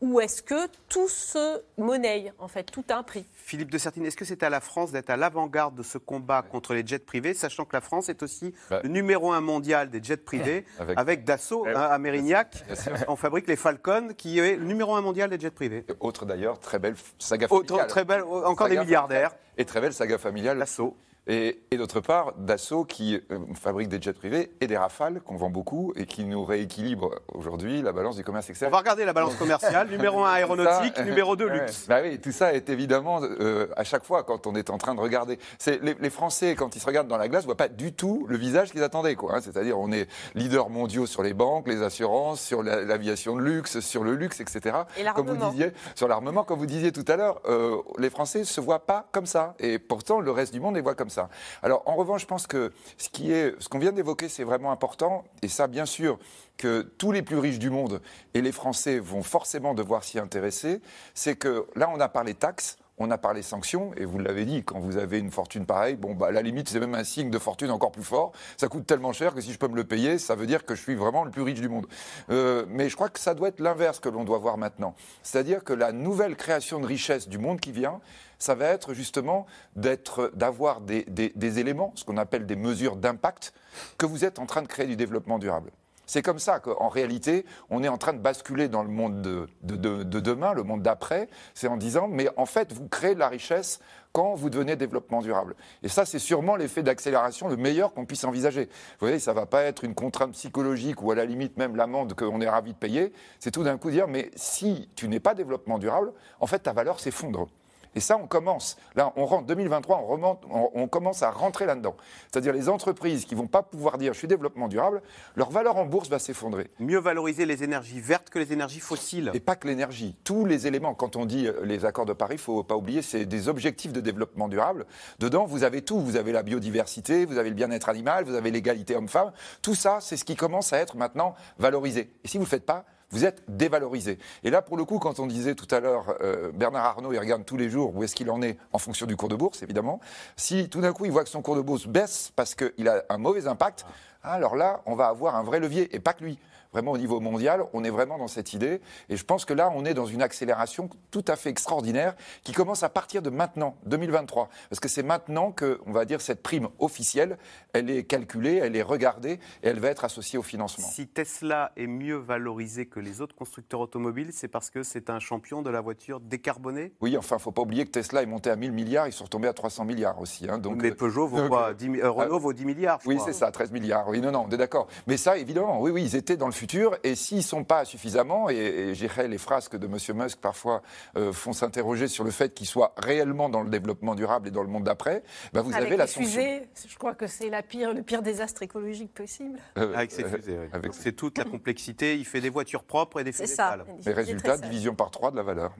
Ou est-ce que tout se monnaie, en fait, tout a un prix? Philippe de Sertine, est-ce que c'est à la France d'être à l'avant-garde de ce combat contre les jets privés, sachant que la France est aussi bah. le numéro un mondial des jets privés, avec, Dassault hein, à Mérignac, on fabrique les Falcon, qui est le numéro un mondial des jets privés. Autre d'ailleurs, très belle saga familiale. très belle, encore des milliardaires. Et très belle saga familiale. Dassault. Et, d'autre part, Dassault qui euh, fabrique des jets privés et des rafales qu'on vend beaucoup et qui nous rééquilibre aujourd'hui la balance du commerce extérieur. On va regarder la balance commerciale, numéro 1 aéronautique, numéro 2 luxe. Bah oui, tout ça est évidemment euh, à chaque fois quand on est en train de regarder. Les, les, Français, quand ils se regardent dans la glace, ne voient pas du tout le visage qu'ils attendaient. Hein. C'est-à-dire on est leader mondiaux sur les banques, les assurances, sur l'aviation de luxe, sur le luxe, etc. Et comme vous disiez, sur l'armement, comme vous disiez tout à l'heure, euh, les Français ne se voient pas comme ça. Et pourtant, le reste du monde les voit comme ça. Alors, en revanche, je pense que ce qu'on vient d'évoquer, c'est vraiment important. Et ça, bien sûr, que tous les plus riches du monde et les Français vont forcément devoir s'y intéresser. C'est que là, on a parlé taxes. On a parlé sanctions, et vous l'avez dit, quand vous avez une fortune pareille, bon, bah, à la limite, c'est même un signe de fortune encore plus fort. Ça coûte tellement cher que si je peux me le payer, ça veut dire que je suis vraiment le plus riche du monde. Euh, mais je crois que ça doit être l'inverse que l'on doit voir maintenant. C'est-à-dire que la nouvelle création de richesse du monde qui vient, ça va être justement d'avoir des, éléments, ce qu'on appelle des mesures d'impact, que vous êtes en train de créer du développement durable. C'est comme ça qu'en réalité, on est en train de basculer dans le monde de, demain, le monde d'après. C'est en disant, mais en fait, vous créez de la richesse quand vous devenez développement durable. Et ça, c'est sûrement l'effet d'accélération le meilleur qu'on puisse envisager. Vous voyez, ça ne va pas être une contrainte psychologique ou à la limite même l'amende qu'on est ravi de payer. C'est tout d'un coup dire, mais si tu n'es pas développement durable, en fait, ta valeur s'effondre. Et ça, on commence. Là, on rentre 2023, on, remonte, on, commence à rentrer là-dedans. C'est-à-dire les entreprises qui vont pas pouvoir dire je suis développement durable, leur valeur en bourse va s'effondrer. Mieux valoriser les énergies vertes que les énergies fossiles. Et pas que l'énergie. Tous les éléments, quand on dit euh, les accords de Paris, il faut pas oublier, c'est des objectifs de développement durable. Dedans, vous avez tout. Vous avez la biodiversité, vous avez le bien-être animal, vous avez l'égalité homme-femme. Tout ça, c'est ce qui commence à être maintenant valorisé. Et si vous ne le faites pas, vous êtes dévalorisé. Et là, pour le coup, quand on disait tout à l'heure, euh, Bernard Arnault, il regarde tous les jours où est-ce qu'il en est en fonction du cours de bourse, évidemment. Si tout d'un coup, il voit que son cours de bourse baisse parce qu'il a un mauvais impact, alors là, on va avoir un vrai levier, et pas que lui vraiment au niveau mondial, on est vraiment dans cette idée. Et je pense que là, on est dans une accélération tout à fait extraordinaire qui commence à partir de maintenant, 2023. Parce que c'est maintenant que, on va dire, cette prime officielle, elle est calculée, elle est regardée et elle va être associée au financement. Si Tesla est mieux valorisé que les autres constructeurs automobiles, c'est parce que c'est un champion de la voiture décarbonée? Oui, enfin, il ne faut pas oublier que Tesla est monté à 1000 milliards, ils sont retombés à 300 milliards aussi. Hein, donc, Mais Peugeot vaut quoi? 10, euh, Renault vaut 10 milliards. oui, c'est ça, 13 milliards. Oui, non, non, on est d'accord. Mais ça, évidemment, oui, oui, ils étaient dans le et s'ils ne sont pas suffisamment, et, et les phrases que de M. Musk parfois euh, font s'interroger sur le fait qu'ils soient réellement dans le développement durable et dans le monde d'après, bah, vous avez la fusées, je crois que c'est pire, le pire désastre écologique possible. Euh, avec ces fusées, C'est toute la complexité. Il fait des voitures propres et des fusées sales. Mais résultat, division par trois de la valeur.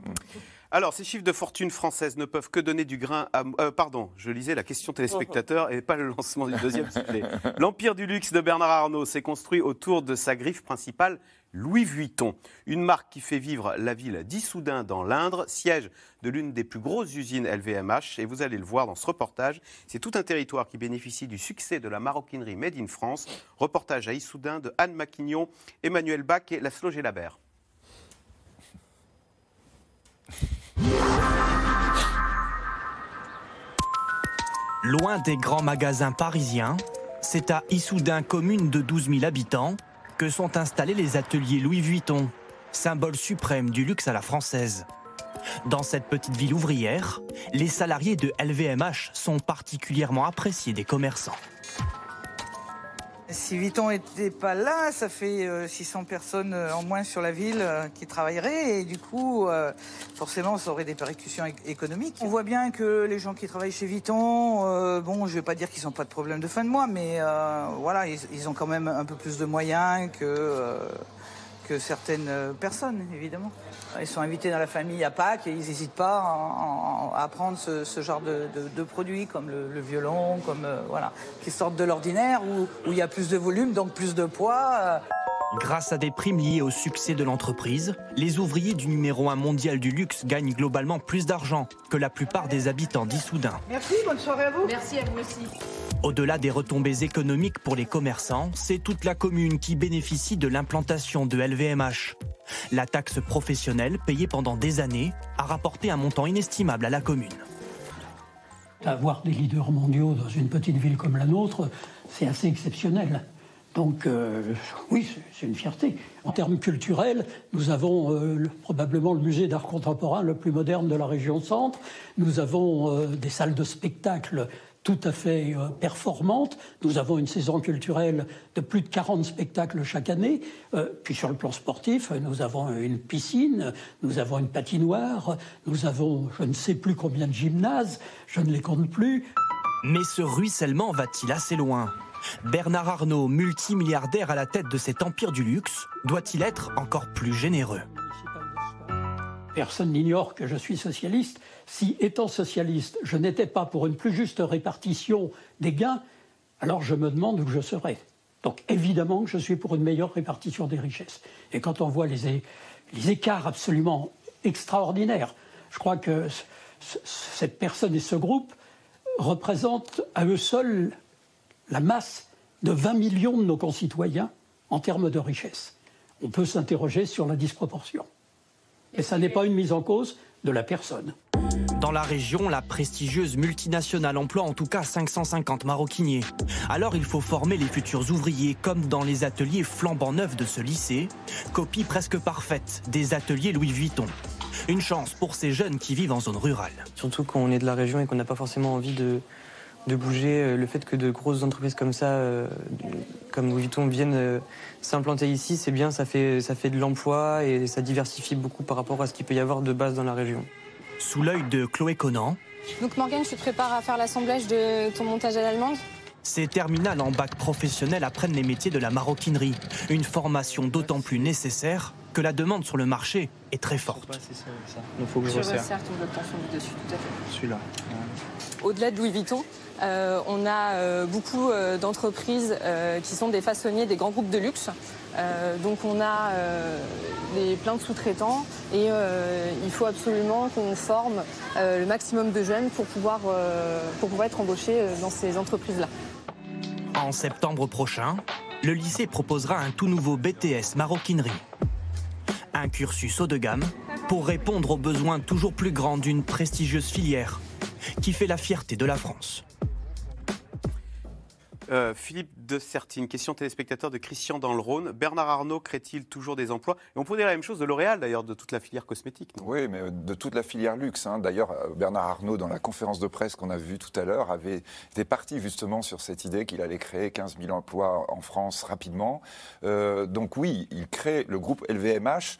Alors, ces chiffres de fortune française ne peuvent que donner du grain à... Euh, pardon, je lisais la question téléspectateur et pas le lancement du deuxième sujet. L'empire du luxe de Bernard Arnault s'est construit autour de sa griffe principale, Louis Vuitton, une marque qui fait vivre la ville d'Issoudun dans l'Indre, siège de l'une des plus grosses usines LVMH. Et vous allez le voir dans ce reportage, c'est tout un territoire qui bénéficie du succès de la maroquinerie Made in France. Reportage à Issoudun de Anne Maquignon, Emmanuel Bach et Laszlo Labert. Loin des grands magasins parisiens, c'est à Issoudun, commune de 12 000 habitants, que sont installés les ateliers Louis Vuitton, symbole suprême du luxe à la française. Dans cette petite ville ouvrière, les salariés de LVMH sont particulièrement appréciés des commerçants. Si Vuitton n'était pas là, ça fait 600 euh, personnes euh, en moins sur la ville euh, qui travailleraient et du coup, forcément, ça aurait des répercussions économiques. On voit bien que les gens qui travaillent chez Vuitton, bon, je vais pas dire qu'ils n'ont pas de problème de fin de mois, mais voilà, ils, ont quand même un peu plus de moyens que certaines personnes, évidemment. Ils sont invités dans la famille à Pâques et ils n'hésitent pas à, prendre ce, genre de, produits comme le, violon, comme voilà, qui sortent de l'ordinaire où, où, il y a plus de volume, donc plus de poids. Grâce à des primes liées au succès de l'entreprise, les ouvriers du numéro 1 mondial du luxe gagnent globalement plus d'argent que la plupart des habitants d'Issoudun. Merci, bonne soirée à vous. Merci à vous aussi. Au-delà des retombées économiques pour les commerçants, c'est toute la commune qui bénéficie de l'implantation de LVMH. La taxe professionnelle, payée pendant des années, a rapporté un montant inestimable à la commune. Avoir des leaders mondiaux dans une petite ville comme la nôtre, c'est assez exceptionnel. Donc euh, oui, c'est une fierté. En termes culturels, nous avons euh, probablement le musée d'art contemporain le plus moderne de la région centre. Nous avons euh, des salles de spectacle tout à fait performantes. Nous avons une saison culturelle de plus de 40 spectacles chaque année. puis sur le plan sportif, nous avons une piscine, nous avons une patinoire, nous avons je ne sais plus combien de gymnases, je ne les compte plus. Mais ce ruissellement va-t-il assez loin? Bernard Arnault, multimilliardaire à la tête de cet empire du luxe, doit-il être encore plus généreux? Personne n'ignore que je suis socialiste. Si, étant socialiste, je n'étais pas pour une plus juste répartition des gains, alors je me demande où je serais. Donc évidemment que je suis pour une meilleure répartition des richesses. Et quand on voit les, écarts absolument extraordinaires, je crois que cette personne et ce groupe représentent à eux seuls la masse de 20 millions de nos concitoyens en termes de richesse. On peut s'interroger sur la disproportion. Et ça n'est pas une mise en cause de la personne. Dans la région, la prestigieuse multinationale emploie en tout cas 550 maroquiniers. Alors il faut former les futurs ouvriers comme dans les ateliers flambant neufs de ce lycée, copie presque parfaite des ateliers Louis Vuitton. Une chance pour ces jeunes qui vivent en zone rurale. Surtout quand on est de la région et qu'on n'a pas forcément envie de, de bouger. Euh, le fait que de grosses entreprises comme ça, euh, comme Louis Vuitton, viennent euh, s'implanter ici, c'est bien, ça fait, ça fait de l'emploi et ça diversifie beaucoup par rapport à ce qu'il peut y avoir de base dans la région. Sous l'œil de Chloé Conan. Donc Morgane, tu te prépares à faire l'assemblage de ton montage à l'allemande? Ces terminales en bac professionnel apprennent les métiers de la maroquinerie, une formation d'autant plus nécessaire que la demande sur le marché est très forte. Donc faut que je resserre. ton bloc tension dessus, tout à fait. Celui-là. Au-delà de Louis Vuitton, euh, on a euh, beaucoup euh, d'entreprises qui sont des façonniers des grands groupes de luxe. donc on a des, plein de sous-traitants et il faut absolument qu'on forme le maximum de jeunes pour pouvoir, pour pouvoir être embauchés dans ces entreprises-là. En septembre prochain, le lycée proposera un tout nouveau BTS maroquinerie. Un cursus haut de gamme pour répondre aux besoins toujours plus grands d'une prestigieuse filière qui fait la fierté de la France. Euh, Philippe de Sertine, question téléspectateur de Christian dans le Rhône. Bernard Arnault crée-t-il toujours des emplois? On pourrait dire la même chose de L'Oréal, d'ailleurs, de toute la filière cosmétique. oui, mais de toute la filière luxe. Hein. D'ailleurs, euh, Bernard Arnault, dans la conférence de presse qu'on a vue tout à l'heure, avait été parti justement sur cette idée qu'il allait créer 15 000 emplois en France rapidement. Euh, donc oui, il crée le groupe LVMH.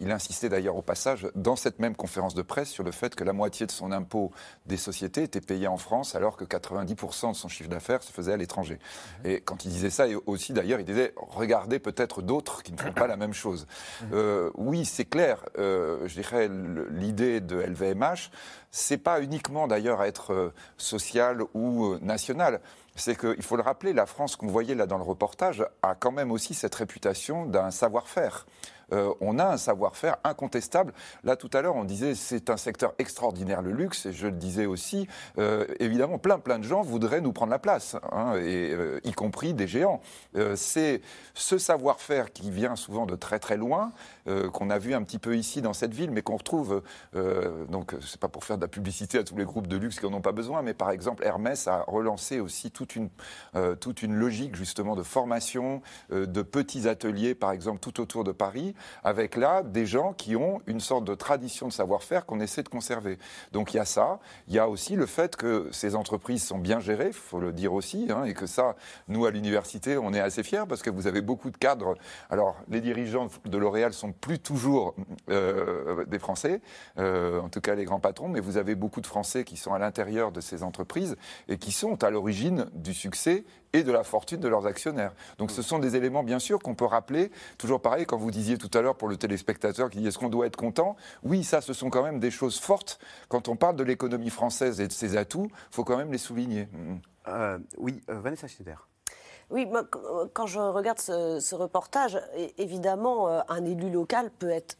il insistait d'ailleurs au passage dans cette même conférence de presse sur le fait que la moitié de son impôt des sociétés était payé en France, alors que 90% de son chiffre d'affaires se faisait à l'étranger. Et quand il disait ça, et aussi d'ailleurs, il disait regardez peut-être d'autres qui ne font pas la même chose. Euh, oui, c'est clair. Euh, je dirais l'idée de LVMH, c'est pas uniquement d'ailleurs être euh, social ou national c'est qu'il faut le rappeler, la France qu'on voyait là dans le reportage a quand même aussi cette réputation d'un savoir-faire. Euh, on a un savoir-faire incontestable. Là, tout à l'heure, on disait c'est un secteur extraordinaire, le luxe, et je le disais aussi, euh, évidemment, plein, plein de gens voudraient nous prendre la place, hein, et, euh, y compris des géants. c'est ce savoir-faire qui vient souvent de très, très loin, qu'on a vu un petit peu ici dans cette ville, mais qu'on retrouve, donc, c'est pas pour faire de la publicité à tous les groupes de luxe qui n'en ont pas besoin, mais par exemple, Hermès a relancé aussi toute une, toute une logique, justement, de formation, de petits ateliers, par exemple, tout autour de Paris, avec là des gens qui ont une sorte de tradition de savoir-faire qu'on essaie de conserver. Donc il y a ça. Il y a aussi le fait que ces entreprises sont bien gérées, il faut le dire aussi, hein, et que ça, nous à l'université, on est assez fiers parce que vous avez beaucoup de cadres. Alors les dirigeants de L'Oréal sont plus toujours euh, des Français, euh, en tout cas les grands patrons, mais vous avez beaucoup de Français qui sont à l'intérieur de ces entreprises et qui sont à l'origine du succès et de la fortune de leurs actionnaires. Donc ce sont des éléments, bien sûr, qu'on peut rappeler. Toujours pareil, quand vous disiez tout à l'heure pour le téléspectateur qui dit est-ce qu'on doit être content? Oui, ça, ce sont quand même des choses fortes. Quand on parle de l'économie française et de ses atouts, il faut quand même les souligner. Euh, oui, euh, Vanessa Schneider. Oui, moi, quand je regarde ce reportage, évidemment, euh, un élu local peut être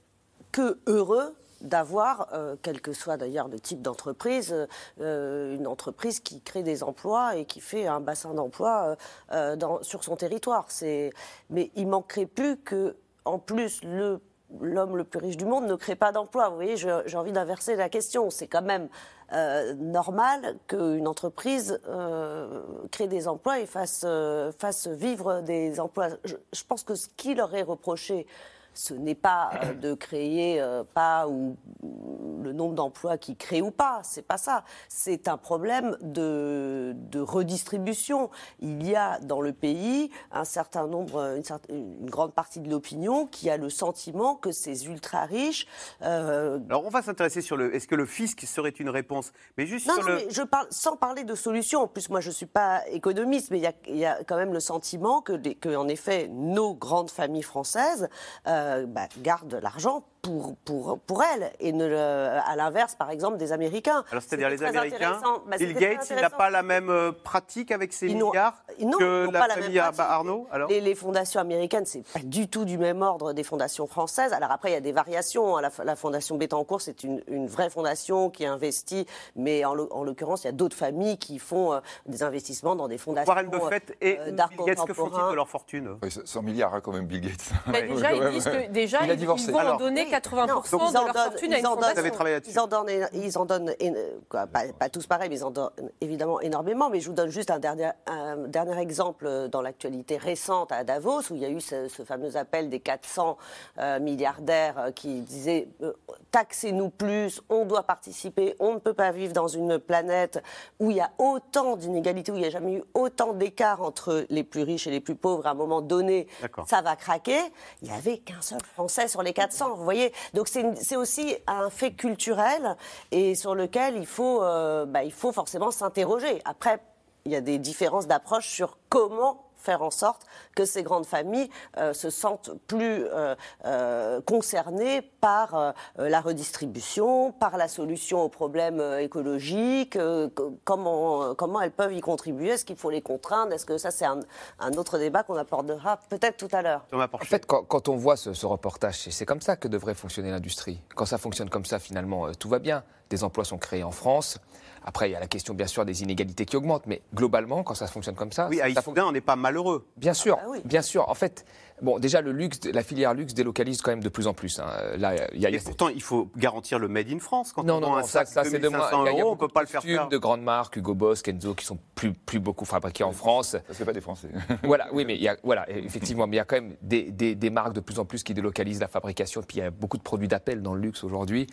que heureux d'avoir, euh, quel que soit d'ailleurs le type d'entreprise, euh, une entreprise qui crée des emplois et qui fait un bassin d'emploi euh, sur son territoire. Mais il manquerait plus que, en plus, l'homme le plus riche du monde ne crée pas d'emplois. Vous voyez, j'ai envie d'inverser la question. C'est quand même normal qu'une entreprise crée des emplois et fasse, fasse vivre des emplois. Je, je pense que ce qui leur est reproché ce n'est pas euh, de créer euh, pas ou le nombre d'emplois qui créent ou pas, c'est pas ça. C'est un problème de, redistribution. Il y a dans le pays un certain nombre, une, grande partie de l'opinion qui a le sentiment que ces ultra riches. Euh, Alors on va s'intéresser sur le. Est-ce que le fisc serait une réponse? Mais juste non, non, mais je parle sans parler de solution. En plus, moi, je suis pas économiste, mais il y a, quand même le sentiment que, que, en effet, nos grandes familles françaises. Euh, bah, gardent l'argent pour, pour, pour elle et ne à l'inverse, par exemple, des Américains. Alors, c'est-à-dire les Américains bah, Bill Gates, il n'a pas la même euh, pratique avec ses milliards que la famille Arnaud alors? Les, fondations américaines, c'est pas du tout du même ordre des fondations françaises. Alors après, il y a des variations. Hein. La, fondation Bettencourt, c'est une, une, vraie fondation qui investit, mais en, l'occurrence, il y a d'autres familles qui font euh, des investissements dans des fondations Warren Buffett et euh, Bill Gates, que font-ils de leur fortune? 100 milliards, hein, quand même, Bill Gates. déjà, ils disent que déjà, ils, vont en donner 80% de leur fortune à une fondation. Ils en donnent, pas, tous pareil, mais ils en donnent évidemment énormément. Mais je vous donne juste un dernier, dernier exemple dans l'actualité récente à Davos, où il y a eu ce, fameux appel des 400 euh, milliardaires euh, qui disaient euh, taxez-nous plus, on doit participer, on ne peut pas vivre dans une planète où il y a autant d'inégalités, où il n'y a jamais eu autant d'écart entre les plus riches et les plus pauvres. À un moment donné, ça va craquer. Il n'y avait qu'un seul Français sur les 400. Vous voyez donc c'est aussi un fait culturel et sur lequel faut, bah, il faut forcément s'interroger. Après, il y a des différences d'approche sur comment faire en sorte que ces grandes familles euh, se sentent plus euh, euh, concernées par la redistribution, par la solution aux problèmes écologiques, comment, comment elles peuvent y contribuer, est-ce qu'il faut les contraindre, est-ce que ça c'est un, autre débat qu'on abordera peut-être tout à l'heure. En fait, quand, on voit ce, ce reportage, c'est comme ça que devrait fonctionner l'industrie. Quand ça fonctionne comme ça, finalement, tout va bien. Des emplois sont créés en France. Après, il y a la question, bien sûr, des inégalités qui augmentent, mais globalement, quand ça fonctionne comme ça. Oui, à Issoudun, on n'est pas malheureux. Bien sûr, ah bah bien sûr. En fait, bon, déjà, le luxe, la filière luxe délocalise quand même de plus en plus. Hein. Là, il y a, pourtant, il faut garantir le Made in France. Quand non, on non, un ça, ça c'est de moi. Il y a, on peut pas le faire faire. de grandes marques, Hugo Boss, Kenzo, qui sont plus, plus beaucoup fabriqués en France. Ça, c'est pas des Français. voilà, oui, mais il y a, voilà, effectivement, mais il y a quand même des, des, des marques de plus en plus qui délocalisent la fabrication. Puis il y a beaucoup de produits d'appel dans le luxe aujourd'hui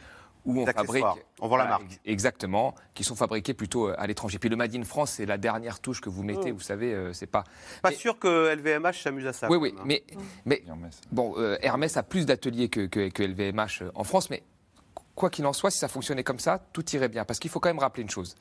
où on fabrique. On vend la marque. Exactement, qui sont fabriqués plutôt euh, à l'étranger. Puis le Made in France, c'est la dernière touche que vous mettez, mm. vous savez, euh, c'est pas. Pas sûr que LVMH s'amuse à ça. Oui, oui, mais, mais bon, euh, Hermès a plus d'ateliers que, que, LVMH en France, mais quoi qu'il en soit, si ça fonctionnait comme ça, tout irait bien. Parce qu'il faut quand même rappeler une chose.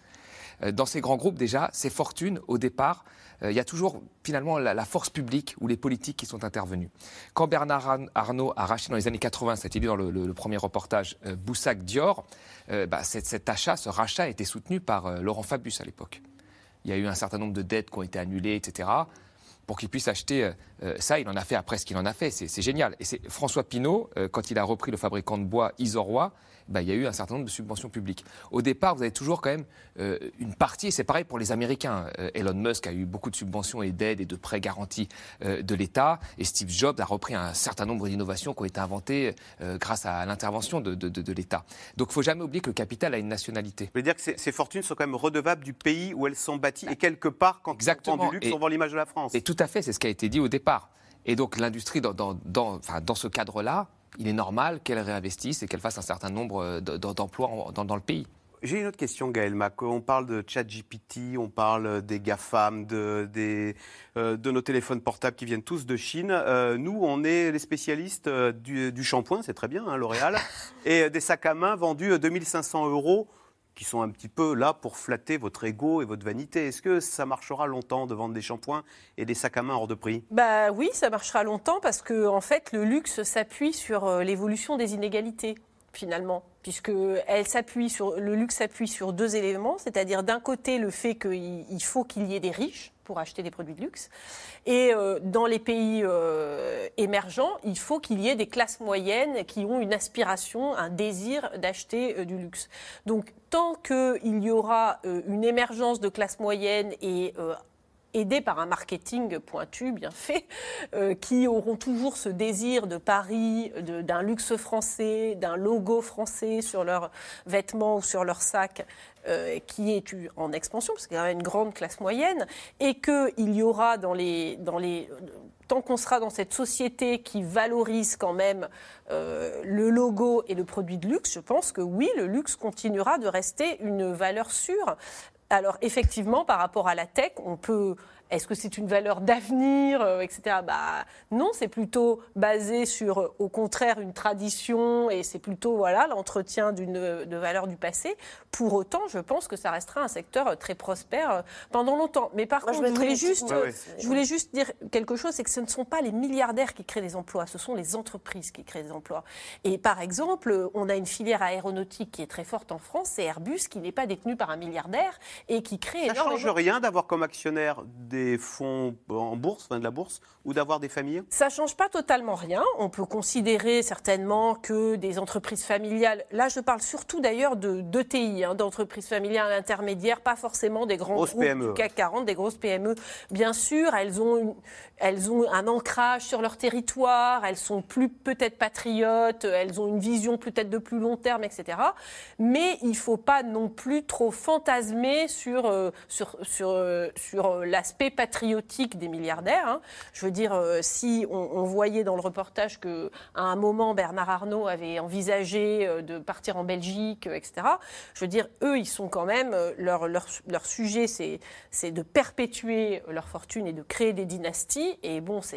Dans ces grands groupes, déjà, ces fortunes, au départ, il y a toujours finalement la, force publique ou les politiques qui sont intervenus. Quand Bernard Arnault a racheté dans les années 80, c'était dit dans le, premier reportage, Boussac Dior, bah, cet, achat, ce rachat a été soutenu par Laurent Fabius à l'époque. Il y a eu un certain nombre de dettes qui ont été annulées, etc. Pour qu'il puisse acheter ça, il en a fait après ce qu'il en a fait. C'est génial. Et c'est François Pinault, quand il a repris le fabricant de bois Isoroy, bah, il y a eu un certain nombre de subventions publiques. Au départ, vous avez toujours quand même euh, une partie, et c'est pareil pour les Américains. Euh, Elon Musk a eu beaucoup de subventions et d'aides et de prêts garantis euh, de l'État, et Steve Jobs a repris un certain nombre d'innovations qui ont été inventées grâce à l'intervention de, de, l'État. Donc il ne faut jamais oublier que le capital a une nationalité. Vous voulez dire que ces, fortunes sont quand même redevables du pays où elles sont bâties, et quelque part, quand Exactement. on vend du luxe, on vend l'image de la France. Et tout à fait, c'est ce qui a été dit au départ. Et donc l'industrie, dans, dans, dans, enfin, dans ce cadre-là, il est normal qu'elle réinvestisse et qu'elle fasse un certain nombre euh, d'emplois dans, le pays. J'ai une autre question, Gaël Mac. On parle de ChatGPT, on parle des GAFAM, de, des, euh, de nos téléphones portables qui viennent tous de Chine. Euh, nous, on est les spécialistes du, shampoing, c'est très bien, hein, L'Oréal, et des sacs à main vendus 2500 euros qui sont un petit peu là pour flatter votre ego et votre vanité. Est-ce que ça marchera longtemps de vendre des shampoings et des sacs à main hors de prix? Bah oui, ça marchera longtemps parce que en fait le luxe s'appuie sur euh, l'évolution des inégalités finalement, puisque le luxe s'appuie sur deux éléments, c'est-à-dire d'un côté le fait qu'il faut qu'il y ait des riches pour acheter des produits de luxe. Et euh, dans les pays euh, émergents, il faut qu'il y ait des classes moyennes qui ont une aspiration, un désir d'acheter euh, du luxe. Donc tant qu'il y aura une émergence de classes moyennes et aidés par un marketing pointu, bien fait, qui auront toujours ce désir de Paris, d'un luxe français, d'un logo français sur leurs vêtements ou sur leurs sacs, euh, qui est en expansion, parce qu'il y a une grande classe moyenne, et qu'il y aura tant qu'on sera dans cette société qui valorise quand même euh, le logo et le produit de luxe, je pense que oui, le luxe continuera de rester une valeur sûre. Alors effectivement, par rapport à la tech, on peut est-ce que c'est une valeur d'avenir, euh, etc. Bah, non, c'est plutôt basé sur, euh, au contraire, une tradition et c'est plutôt voilà l'entretien d'une de valeur du passé. Pour autant, je pense que ça restera un secteur euh, très prospère pendant longtemps. Mais par contre, je, voulais juste, je voulais juste dire quelque chose, c'est que ce ne sont pas les milliardaires qui créent des emplois, ce sont les entreprises qui créent des emplois. Et par exemple, on a une filière aéronautique qui est très forte en France, c'est Airbus, qui n'est pas détenu par un milliardaire et qui crée ça énormément... change rien d'avoir comme actionnaire des des fonds en bourse, enfin de la bourse, ou d'avoir des familles? Ça change pas totalement rien. On peut considérer certainement que des entreprises familiales, là je parle surtout d'ailleurs de d'ETI, hein, d'entreprises familiales intermédiaires, pas forcément des grands groupes PME. du CAC 40, des grosses PME. Bien sûr, elles ont, elles ont un ancrage sur leur territoire, elles sont plus peut-être patriotes, elles ont une vision peut-être de plus long terme, etc. Mais il faut pas non plus trop fantasmer sur, euh, sur, sur, euh, sur euh, l'aspect l'aspect patriotique des milliardaires. Hein. Je veux dire, euh, si on, voyait dans le reportage que à un moment Bernard Arnault avait envisagé euh, de partir en Belgique, etc. Je veux dire, eux, ils sont quand même leur leur, leur sujet, c'est c'est de perpétuer leur fortune et de créer des dynasties. Et bon, ça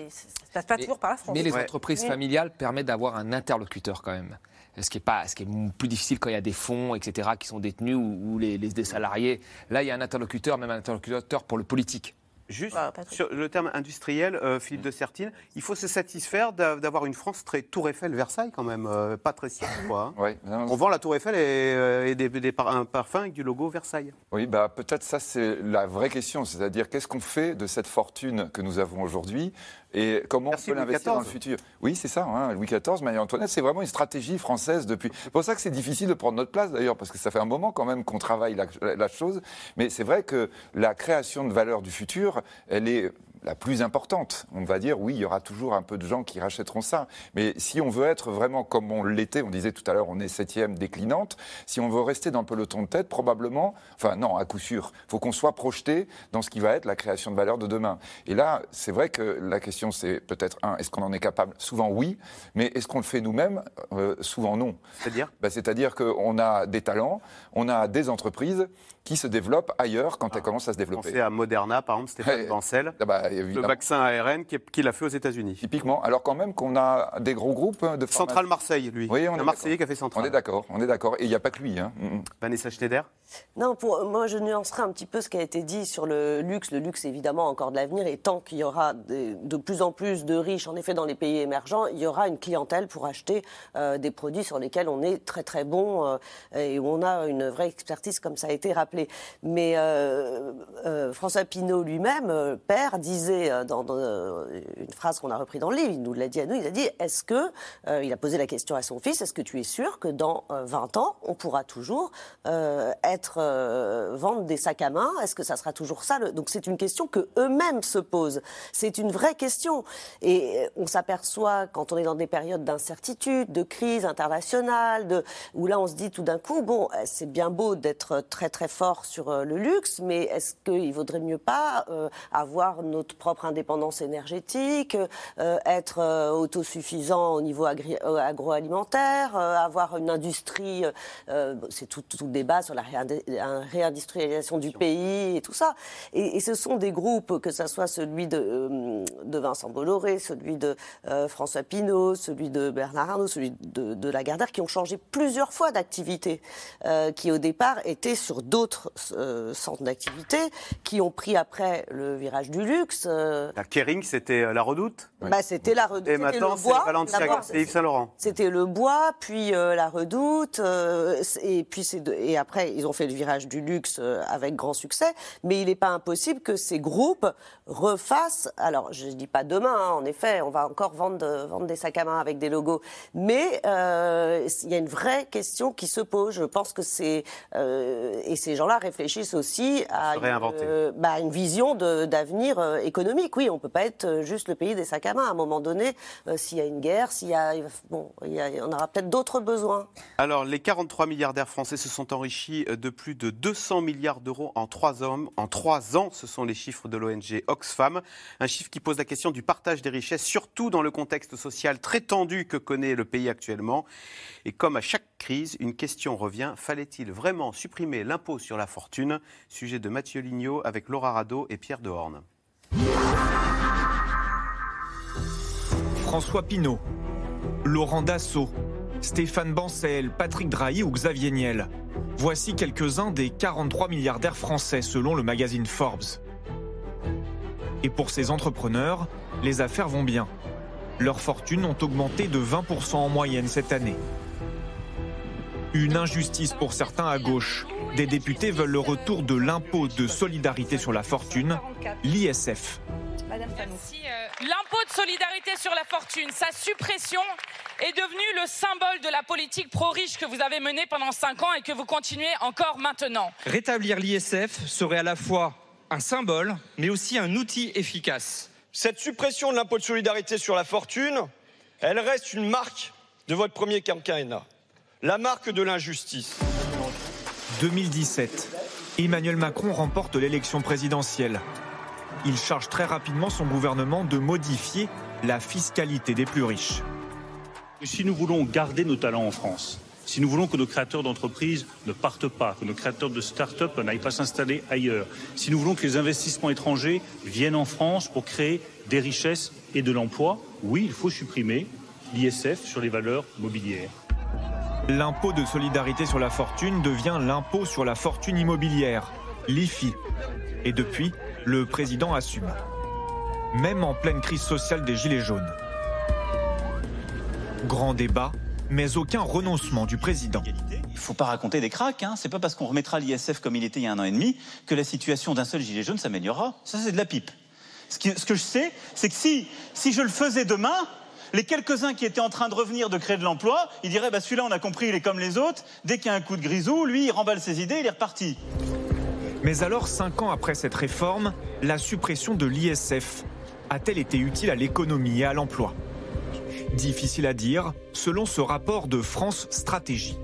passe pas toujours par la France. Mais les entreprises familiales permettent d'avoir un interlocuteur quand même ce qui est pas, ce qui est plus difficile quand il y a des fonds, etc., qui sont détenus ou, les, les, salariés. Là, il y a un interlocuteur, même un interlocuteur pour le politique. Juste sur le terme industriel, euh, Philippe de Sertine, il faut se satisfaire d'avoir une France très Tour Eiffel Versailles quand même, euh, pas très simple quoi. Hein. On vend la Tour Eiffel et, euh, des, des un parfum avec du logo Versailles. Oui, bah peut-être ça c'est la vraie question, c'est-à-dire qu'est-ce qu'on fait de cette fortune que nous avons aujourd'hui et comment on peut l'investir dans le futur Oui, c'est ça. Hein, Louis XIV, Marie-Antoinette, c'est vraiment une stratégie française depuis. C'est pour ça que c'est difficile de prendre notre place d'ailleurs, parce que ça fait un moment quand même qu'on travaille la chose. Mais c'est vrai que la création de valeur du futur, elle est la plus importante. On va dire, oui, il y aura toujours un peu de gens qui rachèteront ça. Mais si on veut être vraiment comme on l'était, on disait tout à l'heure, on est septième déclinante, si on veut rester dans le peloton de tête, probablement, enfin non, à coup sûr, il faut qu'on soit projeté dans ce qui va être la création de valeur de demain. Et là, c'est vrai que la question, c'est peut-être, un, est-ce qu'on en est capable? Souvent oui, mais est-ce qu'on le fait nous-mêmes? Euh, Souvent non. C'est-à-dire? Bah, C'est-à-dire qu'on a des talents, on a des entreprises qui se développent ailleurs quand elles ah. commencent à se développer. C'est à Moderna, par exemple, Stéphane Bancel. Ah bah, le vaccin ARN qu'il a fait aux États-Unis. Typiquement, alors quand même qu'on a des gros groupes de Centrale Marseille, lui. Oui, on est Marseillais qui a fait Centrale. On est d'accord, on est d'accord. Et il n'y a pas que lui. Hein. Mm, mm. Vanessa Schneider? Non, pour, moi je nuancerai un petit peu ce qui a été dit sur le luxe. Le luxe, évidemment, encore de l'avenir. Et tant qu'il y aura de plus en plus de riches, en effet, dans les pays émergents, il y aura une clientèle pour acheter euh, des produits sur lesquels on est très très bon euh, et où on a une vraie expertise, comme ça a été rappelé. Mais euh, François Pinault lui-même, père, disait dans euh, une phrase qu'on a repris dans le livre, il nous l'a dit à nous, il a dit, est-ce que, euh, il a posé la question à son fils, est-ce que tu es sûr que dans 20 euh, ans, on pourra toujours être, vendre des sacs à main? Est-ce que ça sera toujours ça Donc c'est une question que eux-mêmes se posent. C'est une vraie question. Et on s'aperçoit, quand on est dans des périodes d'incertitude, de crise internationale, où là on se dit tout d'un coup, bon, c'est bien beau d'être très très fort sur le luxe, mais est-ce qu'il vaudrait mieux pas avoir notre propre indépendance énergétique, euh, être euh, autosuffisant au niveau euh, agroalimentaire, avoir une industrie, c'est tout, tout, le débat sur la réindustrialisation du pays et tout ça. Et, ce sont des groupes, que ce soit celui de, de Vincent Bolloré, celui de François Pinault, celui de Bernard Arnault, celui de, de Lagardère, qui ont changé plusieurs fois d'activité, qui au départ étaient sur d'autres centres d'activité, qui ont pris après le virage du luxe. Kering, c'était euh, la Redoute? Bah, C'était la Redoute. Et maintenant, c'est Balenciaga, c'est Yves Saint Laurent. C'était le bois, puis euh, la Redoute, euh, et, puis et après, ils ont fait le virage du luxe avec grand succès. Mais il n'est pas impossible que ces groupes refassent, alors je ne dis pas demain, hein, en effet, on va encore vendre, vendre des sacs à main avec des logos, mais il y a une vraie question qui se pose. Je pense que c'est... et ces gens-là réfléchissent aussi à une, bah, une, vision d'avenir économique. Oui, on ne peut pas être euh, juste le pays des sacs à main. À un moment donné, euh, s'il y a une guerre, s'il y a, bon, on aura peut-être d'autres besoins. Alors, les 43 milliardaires français se sont enrichis euh, de plus de 200 milliards d'euros en trois hommes, en trois ans. Ce sont les chiffres de l'ONG Oxfam. Un chiffre qui pose la question du partage des richesses, surtout dans le contexte social très tendu que connaît le pays actuellement. Et comme à chaque crise, une question revient fallait-il vraiment supprimer l'impôt sur la fortune? Sujet de Mathieu Lignot avec Laura Rado et Pierre Dehorne. François Pinault, Laurent Dassault, Stéphane Bancel, Patrick Drahi ou Xavier Niel. Voici quelques-uns des 43 milliardaires français selon le magazine Forbes. Et pour ces entrepreneurs, les affaires vont bien. Leurs fortunes ont augmenté de 20% en moyenne cette année. Une injustice pour certains à gauche. Des députés veulent le retour de l'impôt de solidarité sur la fortune, l'ISF. Merci. Euh, l'impôt de solidarité sur la fortune, sa suppression est devenue le symbole de la politique pro-riche que vous avez menée pendant cinq ans et que vous continuez encore maintenant. Rétablir l'ISF serait à la fois un symbole, mais aussi un outil efficace. Cette suppression de l'impôt de solidarité sur la fortune, elle reste une marque de votre premier quinquennat, la marque de l'injustice. 2017, Emmanuel Macron remporte l'élection présidentielle. il charge très rapidement son gouvernement de modifier la fiscalité des plus riches. Si nous voulons garder nos talents en France, si nous voulons que nos créateurs d'entreprises ne partent pas, que nos créateurs de start-up n'aillent pas s'installer ailleurs, si nous voulons que les investissements étrangers viennent en France pour créer des richesses et de l'emploi, oui, il faut supprimer l'ISF sur les valeurs mobilières. L'impôt de solidarité sur la fortune devient l'impôt sur la fortune immobilière, l'IFI. Et depuis, le président assume. Même en pleine crise sociale des Gilets jaunes. Grand débat, mais aucun renoncement du président. Il ne faut pas raconter des cracks. Hein. C'est pas parce qu'on remettra l'ISF comme il était il y a un an et demi que la situation d'un seul gilet jaune s'améliorera. Ça, c'est de la pipe. Ce, que je sais, c'est que si, si je le faisais demain, les quelques-uns qui étaient en train de revenir de créer de l'emploi, ils diraient bah, celui-là, on a compris, il est comme les autres. Dès qu'il y a un coup de grisou, lui, il remballe ses idées, il est reparti. Mais alors, cinq ans après cette réforme, la suppression de l'ISF a-t-elle été utile à l'économie et à l'emploi? Difficile à dire, selon ce rapport de France Stratégie.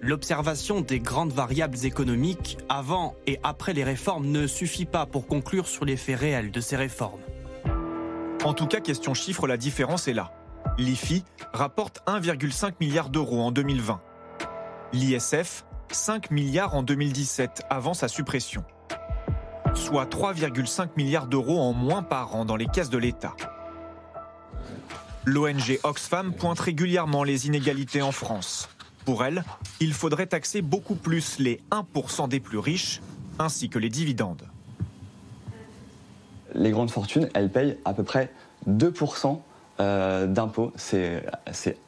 L'observation des grandes variables économiques avant et après les réformes ne suffit pas pour conclure sur l'effet réel de ces réformes. En tout cas, question chiffre, la différence est là. L'IFI rapporte 1,5 milliard d'euros en 2020. L'ISF, 5 milliards en 2017 avant sa suppression. Soit 3,5 milliards d'euros en moins par an dans les caisses de l'État. L'ONG Oxfam pointe régulièrement les inégalités en France. Pour elle, il faudrait taxer beaucoup plus les 1% des plus riches, ainsi que les dividendes. Les grandes fortunes, elles payent à peu près 2% euh, d'impôts. C'est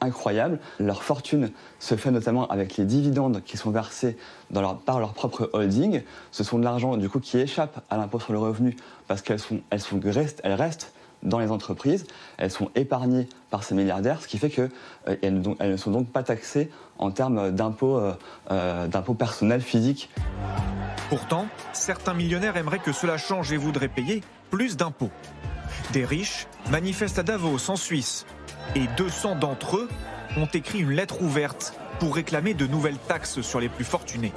incroyable. Leur fortune se fait notamment avec les dividendes qui sont versés par leur propre holding. Ce sont de l'argent du coup qui échappe à l'impôt sur le revenu parce qu'elles sont, elles sont, elles restent dans les entreprises, elles sont épargnées par ces milliardaires, ce qui fait qu'elles euh, ne sont donc pas taxées en termes d'impôts euh, euh, personnels physiques. Pourtant, certains millionnaires aimeraient que cela change et voudraient payer plus d'impôts. Des riches manifestent à Davos, en Suisse, et 200 d'entre eux ont écrit une lettre ouverte pour réclamer de nouvelles taxes sur les plus fortunés.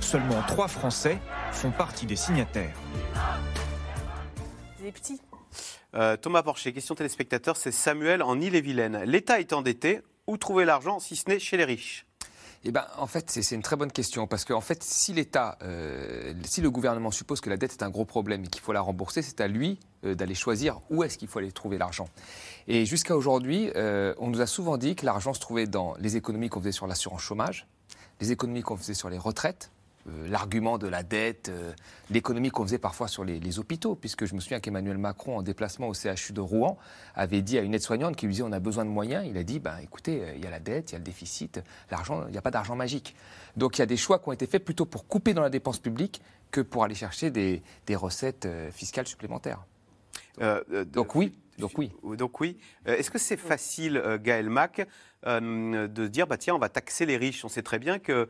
Seulement trois Français font partie des signataires. Les petits. Euh, Thomas Porcher, question téléspectateur, c'est Samuel en Ille-et-Vilaine. L'État est endetté, où trouver l'argent si ce n'est chez les riches? Eh ben, en fait, c'est une très bonne question parce que, en fait, si l'État, euh, si le gouvernement suppose que la dette est un gros problème et qu'il faut la rembourser, c'est à lui euh, d'aller choisir où est-ce qu'il faut aller trouver l'argent. Et jusqu'à aujourd'hui, on nous a souvent dit que l'argent se trouvait dans les économies qu'on faisait sur l'assurance chômage, les économies qu'on faisait sur les retraites, euh, l'argument de la dette, euh, l'économie qu'on faisait parfois sur les, hôpitaux, puisque je me souviens qu'Emmanuel Macron, en déplacement au CHU de Rouen, avait dit à une aide-soignante qui lui disait on a besoin de moyens, il a dit ben, écoutez, euh, il y a la dette, il y a le déficit, l'argent, il n'y a pas d'argent magique. Donc il y a des choix qui ont été faits plutôt pour couper dans la dépense publique que pour aller chercher des, recettes fiscales supplémentaires. donc oui, donc oui. Donc oui. Est-ce que c'est facile, Gaël Mac, de dire bah tiens, on va taxer les riches? On sait très bien que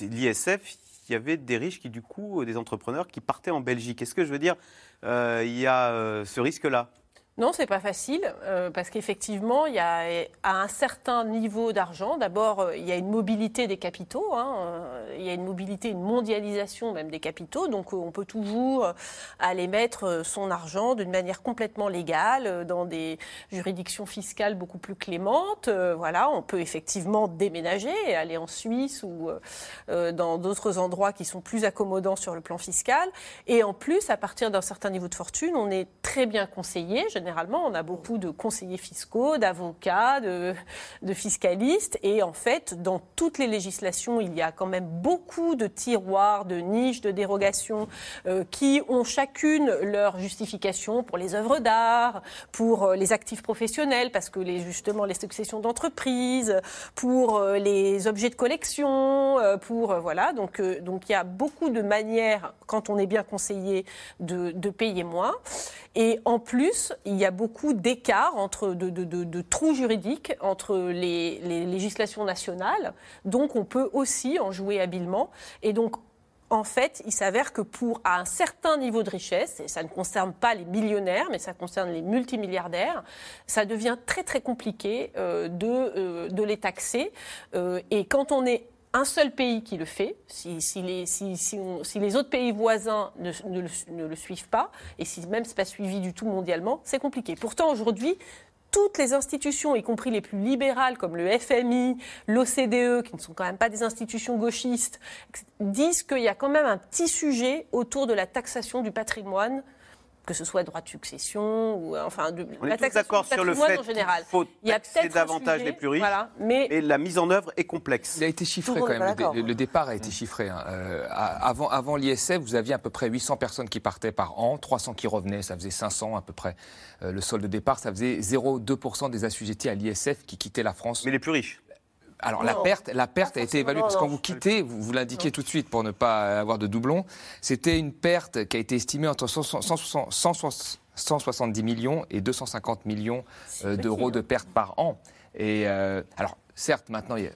l'ISF, il y avait des riches qui, du coup, des entrepreneurs qui partaient en Belgique. Est-ce que je veux dire, euh, il y a euh, ce risque-là? Non, c'est pas facile euh, parce qu'effectivement, il y a à un certain niveau d'argent. D'abord, euh, il y a une mobilité des capitaux. Hein, euh, il y a une mobilité, une mondialisation même des capitaux. Donc, on peut toujours aller mettre son argent d'une manière complètement légale dans des juridictions fiscales beaucoup plus clémentes. voilà, on peut effectivement déménager, aller en Suisse ou dans d'autres endroits qui sont plus accommodants sur le plan fiscal. Et en plus, à partir d'un certain niveau de fortune, on est très bien conseillé généralement, on a beaucoup de conseillers fiscaux, d'avocats, de, fiscalistes. Et en fait, dans toutes les législations, il y a quand même beaucoup de tiroirs, de niches, de dérogations euh, qui ont chacune leur justification pour les œuvres d'art, pour euh, les actifs professionnels, parce que justement les successions d'entreprises, pour euh, les objets de collection, pour voilà. Donc, donc il y a beaucoup de manières, quand on est bien conseillé, de, payer moins. Et en plus, y a beaucoup d'écarts de, trous juridiques entre les, législations nationales. Donc, on peut aussi en jouer habilement. Et donc, en fait, il s'avère que pour un certain niveau de richesse, et ça ne concerne pas les millionnaires, mais ça concerne les multimilliardaires, ça devient très très compliqué euh, de, euh, de les taxer. Euh, et quand on est un seul pays qui le fait, si, les, autres pays voisins ne, ne, le, suivent pas, et si même ce n'est pas suivi du tout mondialement, c'est compliqué. Pourtant, aujourd'hui, toutes les institutions, y compris les plus libérales comme le FMI, l'OCDE, qui ne sont quand même pas des institutions gauchistes, disent qu'il y a quand même un petit sujet autour de la taxation du patrimoine que ce soit droit de succession ou euh, enfin de, On est tous d'accord sur le fait qu'il faut taxer davantage les plus riches, mais... et la mise en œuvre est complexe. Il a été chiffré quand même, le, départ a été chiffré. Hein. Euh, avant avant l'ISF, vous aviez à peu près 800 personnes qui partaient par an, 300 qui revenaient, ça faisait 500 à peu près. Euh, le solde de départ, ça faisait 0,2% des assujettis à l'ISF qui quittaient la France. Mais les plus riches alors la perte, la perte a été évaluée, parce que quand vous quittez, vous, vous l'indiquez tout de suite pour ne pas avoir de doublons, c'était une perte qui a été estimée entre 170 millions et 250 millions euh, d'euros de pertes par an. Et euh, alors, certes, maintenant, euh,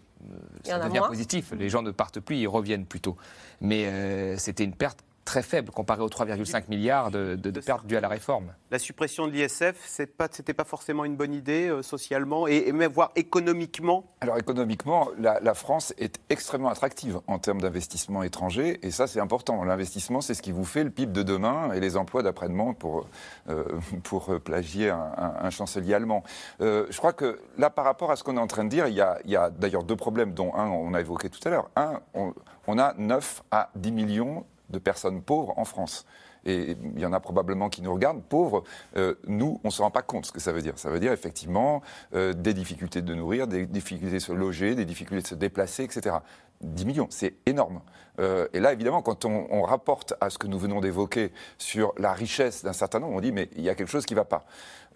ça devient positif, les gens ne partent plus, ils reviennent plutôt. Mais c'était une perte très faible comparé aux 3,5 milliards de, pertes dues à la réforme. La suppression de l'ISF, ce n'était pas, forcément une bonne idée euh, socialement et, même voire économiquement Alors économiquement, la, France est extrêmement attractive en termes d'investissement étranger et ça c'est important. L'investissement, c'est ce qui vous fait le PIB de demain et les emplois d'après-demain pour, euh, pour plagier un, chancelier allemand. Euh, je crois que là, par rapport à ce qu'on est en train de dire, il y a, a d'ailleurs deux problèmes, dont un on a évoqué tout à l'heure. Un, on, on a 9 à 10 millions de personnes pauvres en France. Et il y en a probablement qui nous regardent, pauvres, euh, nous, on ne se rend pas compte ce que ça veut dire. Ça veut dire effectivement euh, des difficultés de nourrir, des difficultés de se loger, des difficultés de se déplacer, etc. 10 millions, c'est énorme. Euh, et là, évidemment, quand on, rapporte à ce que nous venons d'évoquer sur la richesse d'un certain nombre, on dit, mais il y a quelque chose qui ne va pas.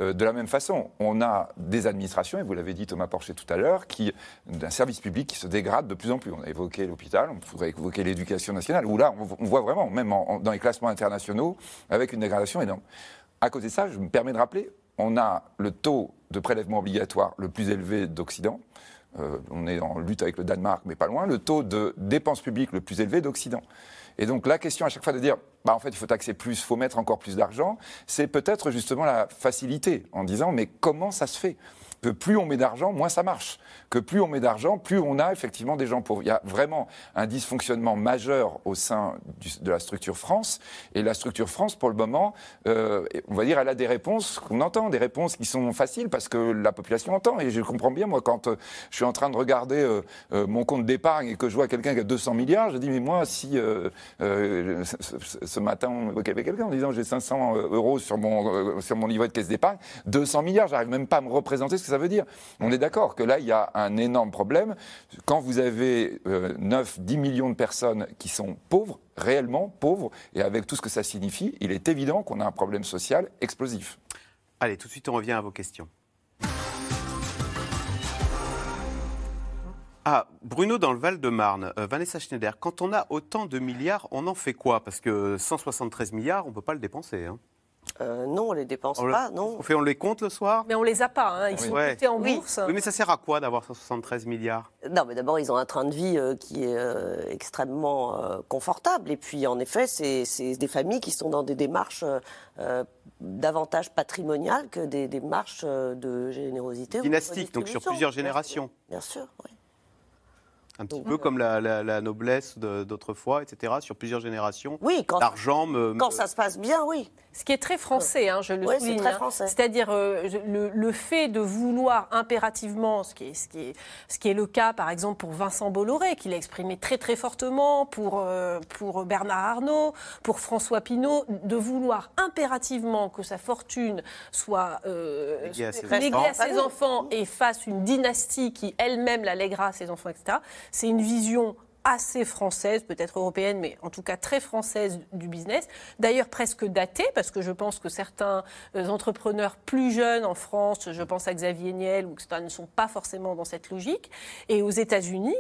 Euh, de la même façon, on a des administrations, et vous l'avez dit Thomas Porcher tout à l'heure, qui d'un service public qui se dégrade de plus en plus. On a évoqué l'hôpital, on pourrait évoquer l'éducation nationale, où là, on, voit vraiment, même dans les classements internationaux, avec une dégradation énorme. À côté de ça, je me permets de rappeler, on a le taux de prélèvement obligatoire le plus élevé d'Occident. Euh, on est en lutte avec le Danemark, mais pas loin, le taux de dépenses publiques le plus élevé d'Occident. Et donc la question à chaque fois de dire, bah en fait il faut taxer plus, il faut mettre encore plus d'argent, c'est peut-être justement la facilité en disant, mais comment ça se fait? Que plus on met d'argent, moins ça marche. Que plus on met d'argent, plus on a effectivement des gens pauvres. Il y a vraiment un dysfonctionnement majeur au sein de la structure France. Et la structure France, pour le moment, euh, on va dire, elle a des réponses qu'on entend, des réponses qui sont faciles parce que la population entend. Et je comprends bien, moi, quand euh, je suis en train de regarder euh, mon compte d'épargne et que je vois quelqu'un qui a 200 milliards, je dis, mais moi, si ce, matin, on avec quelqu'un en disant, j'ai 500 euros sur mon, sur mon livret de caisse d'épargne, 200 milliards, j'arrive même pas à me représenter ce que ça veut dire. On est d'accord que là, il y a un énorme problème. Quand vous avez 9, euh, 10 millions de personnes qui sont pauvres, réellement pauvres, et avec tout ce que ça signifie, il est évident qu'on a un problème social explosif. Allez, tout de suite, on revient à vos questions. Ah, Bruno dans le Val-de-Marne, euh, Vanessa Schneider, quand on a autant de milliards, on en fait quoi? Parce que 173 milliards, on ne peut pas le dépenser. Hein. Euh, non, on les dépense pas, non. On, fait, on les compte le soir? Mais on les a pas, hein. ils sont cotés en bourse. Oui, mais ça sert à quoi d'avoir 173 milliards? Non, mais d'abord, ils ont un train de vie euh, qui est euh, extrêmement confortable. Et puis, en effet, c'est des familles qui sont dans des démarches davantage patrimoniales que des démarches de générosité. Dynastique, donc sur plusieurs générations. Bien sûr, oui. Un petit peu comme la, noblesse d'autrefois, etc., sur plusieurs générations. Oui, quand, l'argent quand ça se passe bien, oui. Ce qui est très français, hein, je le oui, souligne. Hein. C'est-à-dire euh, le, fait de vouloir impérativement, ce qui, est, ce, qui est, ce qui est le cas par exemple pour Vincent Bolloré, qu'il a exprimé très très fortement, pour, euh, pour Bernard Arnault, pour François Pinault, de vouloir impérativement que sa fortune soit euh, léguée à ses, enfants et fasse une dynastie qui elle-même la lèguera à ses enfants, etc. C'est une vision assez française, peut-être européenne, mais en tout cas très française du business. D'ailleurs presque datée, parce que je pense que certains euh, entrepreneurs plus jeunes en France, je pense à Xavier Niel, ou etc., ne sont pas forcément dans cette logique. Et aux États-Unis,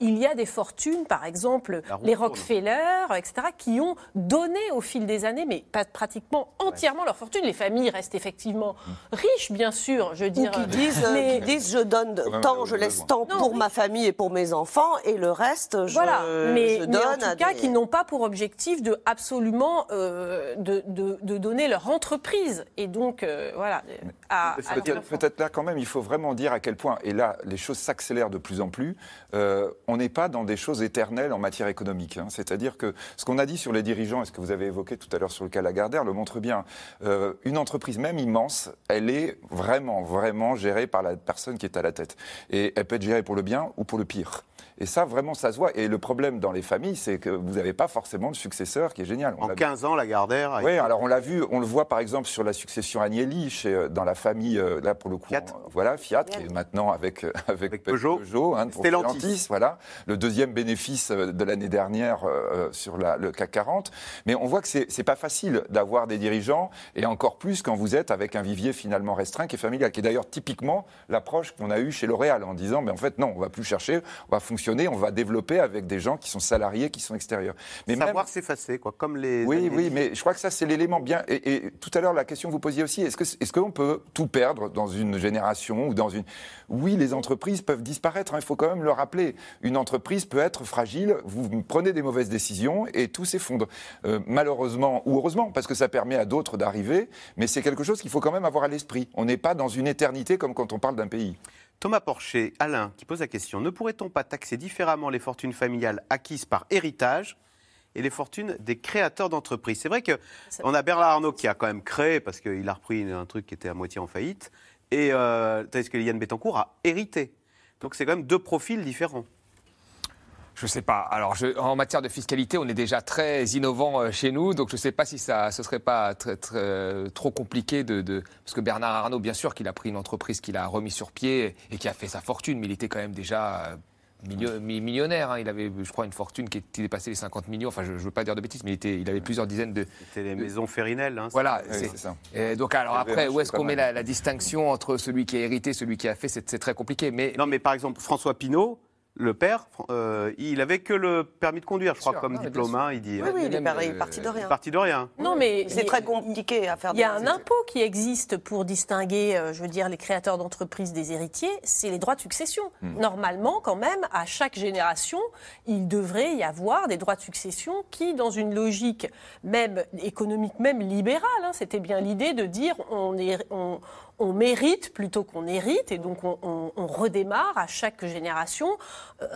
il y a des fortunes, par exemple les Rockefeller, etc., qui ont donné au fil des années, mais pas pratiquement entièrement leur fortune. Les familles restent effectivement riches, bien sûr, je veux dire. Ou qui disent, euh, disent je donne tant, je laisse tant pour ma famille et pour mes enfants, et le reste reste, je, voilà. mais, je donne. Mais en tout cas, qui n'ont pas pour objectif de absolument euh, de, de, de, donner leur entreprise. Et donc, euh, voilà. Peut-être là, quand même, il faut vraiment dire à quel point, et là, les choses s'accélèrent de plus en plus, euh, on n'est pas dans des choses éternelles en matière économique. Hein. C'est-à-dire que ce qu'on a dit sur les dirigeants, et ce que vous avez évoqué tout à l'heure sur le cas Lagardère, le montre bien. une entreprise, même immense, elle est vraiment, vraiment gérée par la personne qui est à la tête. Et elle peut être gérée pour le bien ou pour le pire. Et ça, vraiment, ça se voit. Et le problème dans les familles, c'est que vous n'avez pas forcément de successeur qui est génial. en 15 ans, Lagardère. Oui, alors on l'a vu, on le voit par exemple sur la succession Agnelli, chez, euh, dans la famille, euh, là pour le coup, Fiat. voilà, Fiat, Fiat. et maintenant avec, euh, avec, Peugeot, Peugeot hein, pour Stellantis, voilà, le deuxième bénéfice de l'année dernière sur la, le CAC 40. Mais on voit que c'est pas facile d'avoir des dirigeants, et encore plus quand vous êtes avec un vivier finalement restreint qui est familial, qui est d'ailleurs typiquement l'approche qu'on a eue chez L'Oréal, en disant, mais en fait non, on va plus chercher, on va fonctionner on va développer avec des gens qui sont salariés, qui sont extérieurs. Mais Savoir s'effacer, quoi, comme les. Oui, oui, mais je crois que ça, c'est l'élément bien. Et, tout à l'heure, la question que vous posiez aussi, est-ce qu'on est qu'on peut tout perdre dans une génération ou dans une? Oui, les entreprises peuvent disparaître, hein, il faut quand même le rappeler. Une entreprise peut être fragile, vous prenez des mauvaises décisions et tout s'effondre. Euh, malheureusement, ou heureusement, parce que ça permet à d'autres d'arriver, mais c'est quelque chose qu'il faut quand même avoir à l'esprit. On n'est pas dans une éternité comme quand on parle d'un pays. Thomas Porcher, Alain, qui pose la question ne pourrait-on pas taxer différemment les fortunes familiales acquises par héritage et les fortunes des créateurs d'entreprises? C'est vrai qu'on a Bernard Arnault qui a quand même créé, parce qu'il a repris un truc qui était à moitié en faillite, et euh, tandis que Liane Bettencourt a hérité. Donc c'est quand même deux profils différents. Je ne sais pas. Alors, en matière de fiscalité, on est déjà très innovant euh, chez nous, donc je ne sais pas si ça, ce serait pas très, euh, trop compliqué de, parce que Bernard Arnault, bien sûr, qu'il a pris une entreprise qu'il a remis sur pied et qui a fait sa fortune, mais il était quand même déjà euh, millionnaire. Hein. Il avait, je crois, une fortune qui était dépassée les 50 millions. Enfin, je ne veux pas dire de bêtises, mais il, était, il avait plusieurs dizaines de. C'était les maisons Férinelles. Hein, voilà, c'est ça. Et donc, alors après, où est-ce qu'on met la, la, distinction entre celui qui a hérité, celui qui a fait C'est très compliqué. Mais non, mais par exemple, François Pinault le père, euh, il avait que le permis de conduire, je crois, comme diplôme. Hein, il dit. Oui, oui, il est parti de rien. Parti de rien. Non, mais c'est très compliqué à faire. Il y a un impôt qui existe pour distinguer, euh, je veux dire, les créateurs d'entreprises des héritiers, c'est les droits de succession. Hmm. Normalement, quand même, à chaque génération, il devrait y avoir des droits de succession qui, dans une logique même économique, même libérale, hein, c'était bien l'idée de dire on est on, on mérite plutôt qu'on hérite, et donc on, redémarre à chaque génération. Euh,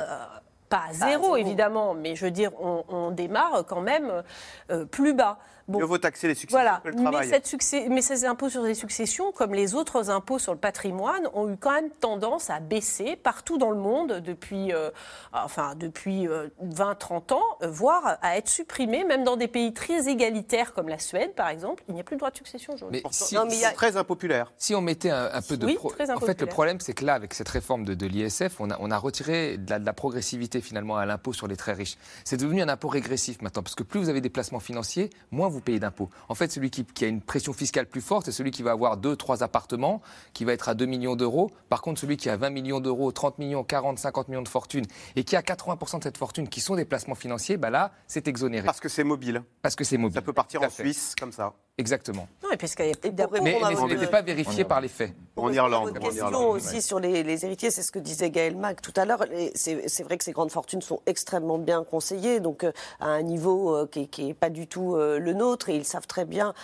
pas à zéro, évidemment, mais je veux dire, on, démarre quand même euh, plus bas. Bon, Mieux vaut taxer les successions voilà. que le travail. Mais, cette succès, mais ces impôts sur les successions, comme les autres impôts sur le patrimoine, ont eu quand même tendance à baisser partout dans le monde depuis, euh, enfin, depuis 20-30 ans, voire à être supprimés, même dans des pays très égalitaires comme la Suède, par exemple. Il n'y a plus de droit de succession. Mais, si, c'est très impopulaire. Si on mettait un, peu de... Oui, En fait, le problème, c'est que là, avec cette réforme de, l'ISF, on a, on a retiré de la, progressivité finalement à l'impôt sur les très riches. C'est devenu un impôt régressif maintenant, parce que plus vous avez des placements financiers, moins vous payez d'impôts. En fait, celui qui, a une pression fiscale plus forte, c'est celui qui va avoir deux, trois appartements, qui va être à 2 millions d'euros. Par contre, celui qui a 20 millions d'euros, 30 millions, 40, 50 millions de fortune, et qui a 80% de cette fortune qui sont des placements financiers, bah là, c'est exonéré. Parce que c'est mobile. Parce que c'est mobile. Ça peut partir en Suisse comme ça. Exactement. Non, et puisqu'il y a Mais, mais ce n'était pas vérifié par les faits. En Irlande. Une question aussi sur les, héritiers, c'est ce que disait Gaël Mac tout à l'heure. C'est vrai que ces grandes fortunes sont extrêmement bien conseillées, donc euh, à un niveau euh, qui n'est pas du tout euh, le nôtre, et ils savent très bien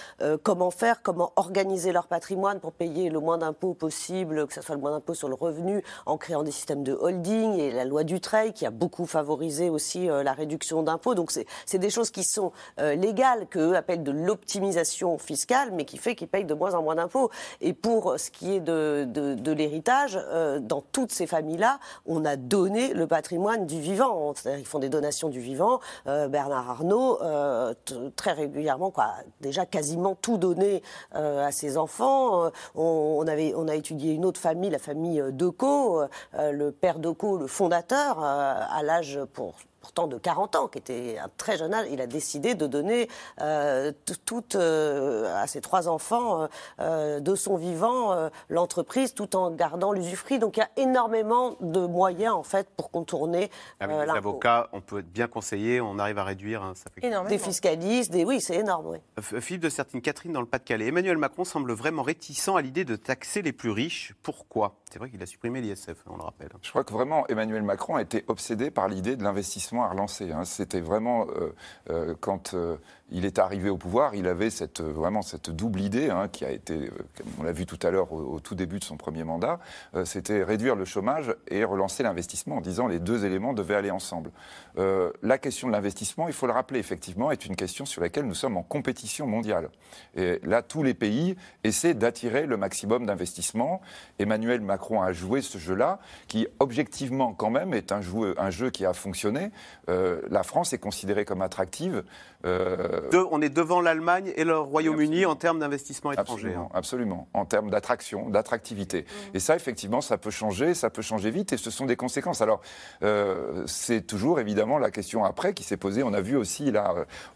comment faire, comment organiser leur patrimoine pour payer le moins d'impôts possible, que ce soit le moins d'impôts sur le revenu, en créant des systèmes de holding, et la loi du Dutreil qui a beaucoup favorisé aussi la réduction d'impôts. Donc c'est des choses qui sont légales, qu'eux appellent de l'optimisation fiscale, mais qui fait qu'ils payent de moins en moins d'impôts. Et pour ce qui est de, de, l'héritage, euh, dans toutes ces familles-là, on a donné le patrimoine du vivant. C'est-à-dire qu'ils font des donations du vivant. Euh, Bernard Arnault, euh, très régulièrement, quoi, déjà quasiment tout donné à ses enfants. On, avait, on a étudié une autre famille, la famille Decaux. le père Decaux, le fondateur, à l'âge pour pourtant de 40 ans, qui était un très jeune âge, il a décidé de donner euh, tout à ses trois enfants de son vivant l'entreprise tout en gardant l'usufruit. Donc il y a énormément de moyens en fait pour contourner Avec les avocats, on peut être bien conseillé, on arrive à réduire. Hein, ça fait... Des fiscalistes, des... oui, c'est énorme. Oui. Philippe de Sertine, Catherine dans le Pas-de-Calais. Emmanuel Macron semble vraiment réticent à l'idée de taxer les plus riches. Pourquoi? C'est vrai qu'il a supprimé l'ISF, on le rappelle. Je crois que vraiment Emmanuel Macron a été obsédé par l'idée de l'investissement à relancer. Hein. C'était vraiment euh, euh, quand euh, il est arrivé au pouvoir, il avait cette, vraiment cette double idée hein, qui a été, on l'a vu tout à l'heure au, tout début de son premier mandat, c'était réduire le chômage et relancer l'investissement en disant les deux éléments devaient aller ensemble. la question de l'investissement, il faut le rappeler effectivement, est une question sur laquelle nous sommes en compétition mondiale. Et là, tous les pays essaient d'attirer le maximum d'investissements. Emmanuel Macron a joué ce jeu-là, qui objectivement quand même est un jeu, qui a fonctionné. Euh, la France est considérée comme attractive. Euh, on est devant l'Allemagne et le Royaume-Uni en termes d'investissement étranger. Absolument, hein. absolument, en termes d'attraction, d'attractivité. Mmh. Et ça, effectivement, ça peut changer, ça peut changer vite, et ce sont des conséquences. Alors, euh, c'est toujours évidemment la question après qui s'est posée. On a vu aussi là,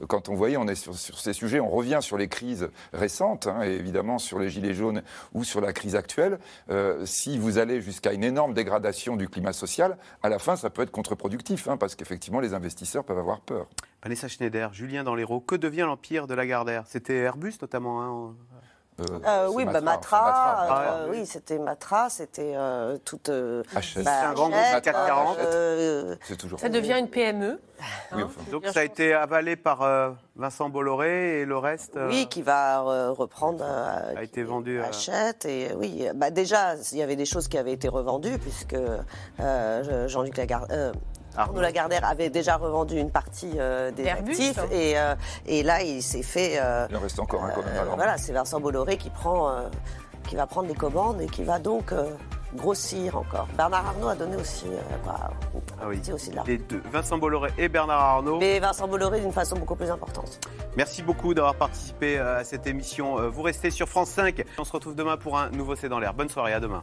quand on voyait, on est sur, sur ces sujets, on revient sur les crises récentes, hein, et évidemment sur les gilets jaunes ou sur la crise actuelle. si vous allez jusqu'à une énorme dégradation du climat social, à la fin, ça peut être contre-productif, hein, parce qu'effectivement, les investisseurs peuvent avoir peur. Vanessa Schneider, Julien dans l'Hérault, que devient l'empire de la Gardère C'était Airbus notamment hein, euh, euh, oui, Matra, bah, Matra, euh, oui, c'était Matra, c'était toute. Bah, c'est un grand groupe à 440. c'est toujours. Ça devient une PME. Hein, donc ça a été avalé par Vincent Bolloré et le reste. Oui, qui va reprendre. a été vendu. Achète et oui, bah déjà il y avait des choses qui avaient été revendues puisque Jean-Luc Lagarde. Arnaud Lagardère avait déjà revendu une partie euh, des actifs hein. et, euh, et, là il s'est fait. Euh, il en reste encore un quand même. voilà, c'est Vincent Bolloré qui prend, qui va prendre les commandes et qui va donc grossir encore. Bernard Arnault a donné aussi, bah, ah oui. aussi de Les deux, Vincent Bolloré et Bernard Arnault. Mais Vincent Bolloré d'une façon beaucoup plus importante. Merci beaucoup d'avoir participé à cette émission. Vous restez sur France 5. On se retrouve demain pour un nouveau C'est dans l'air. Bonne soirée, à demain.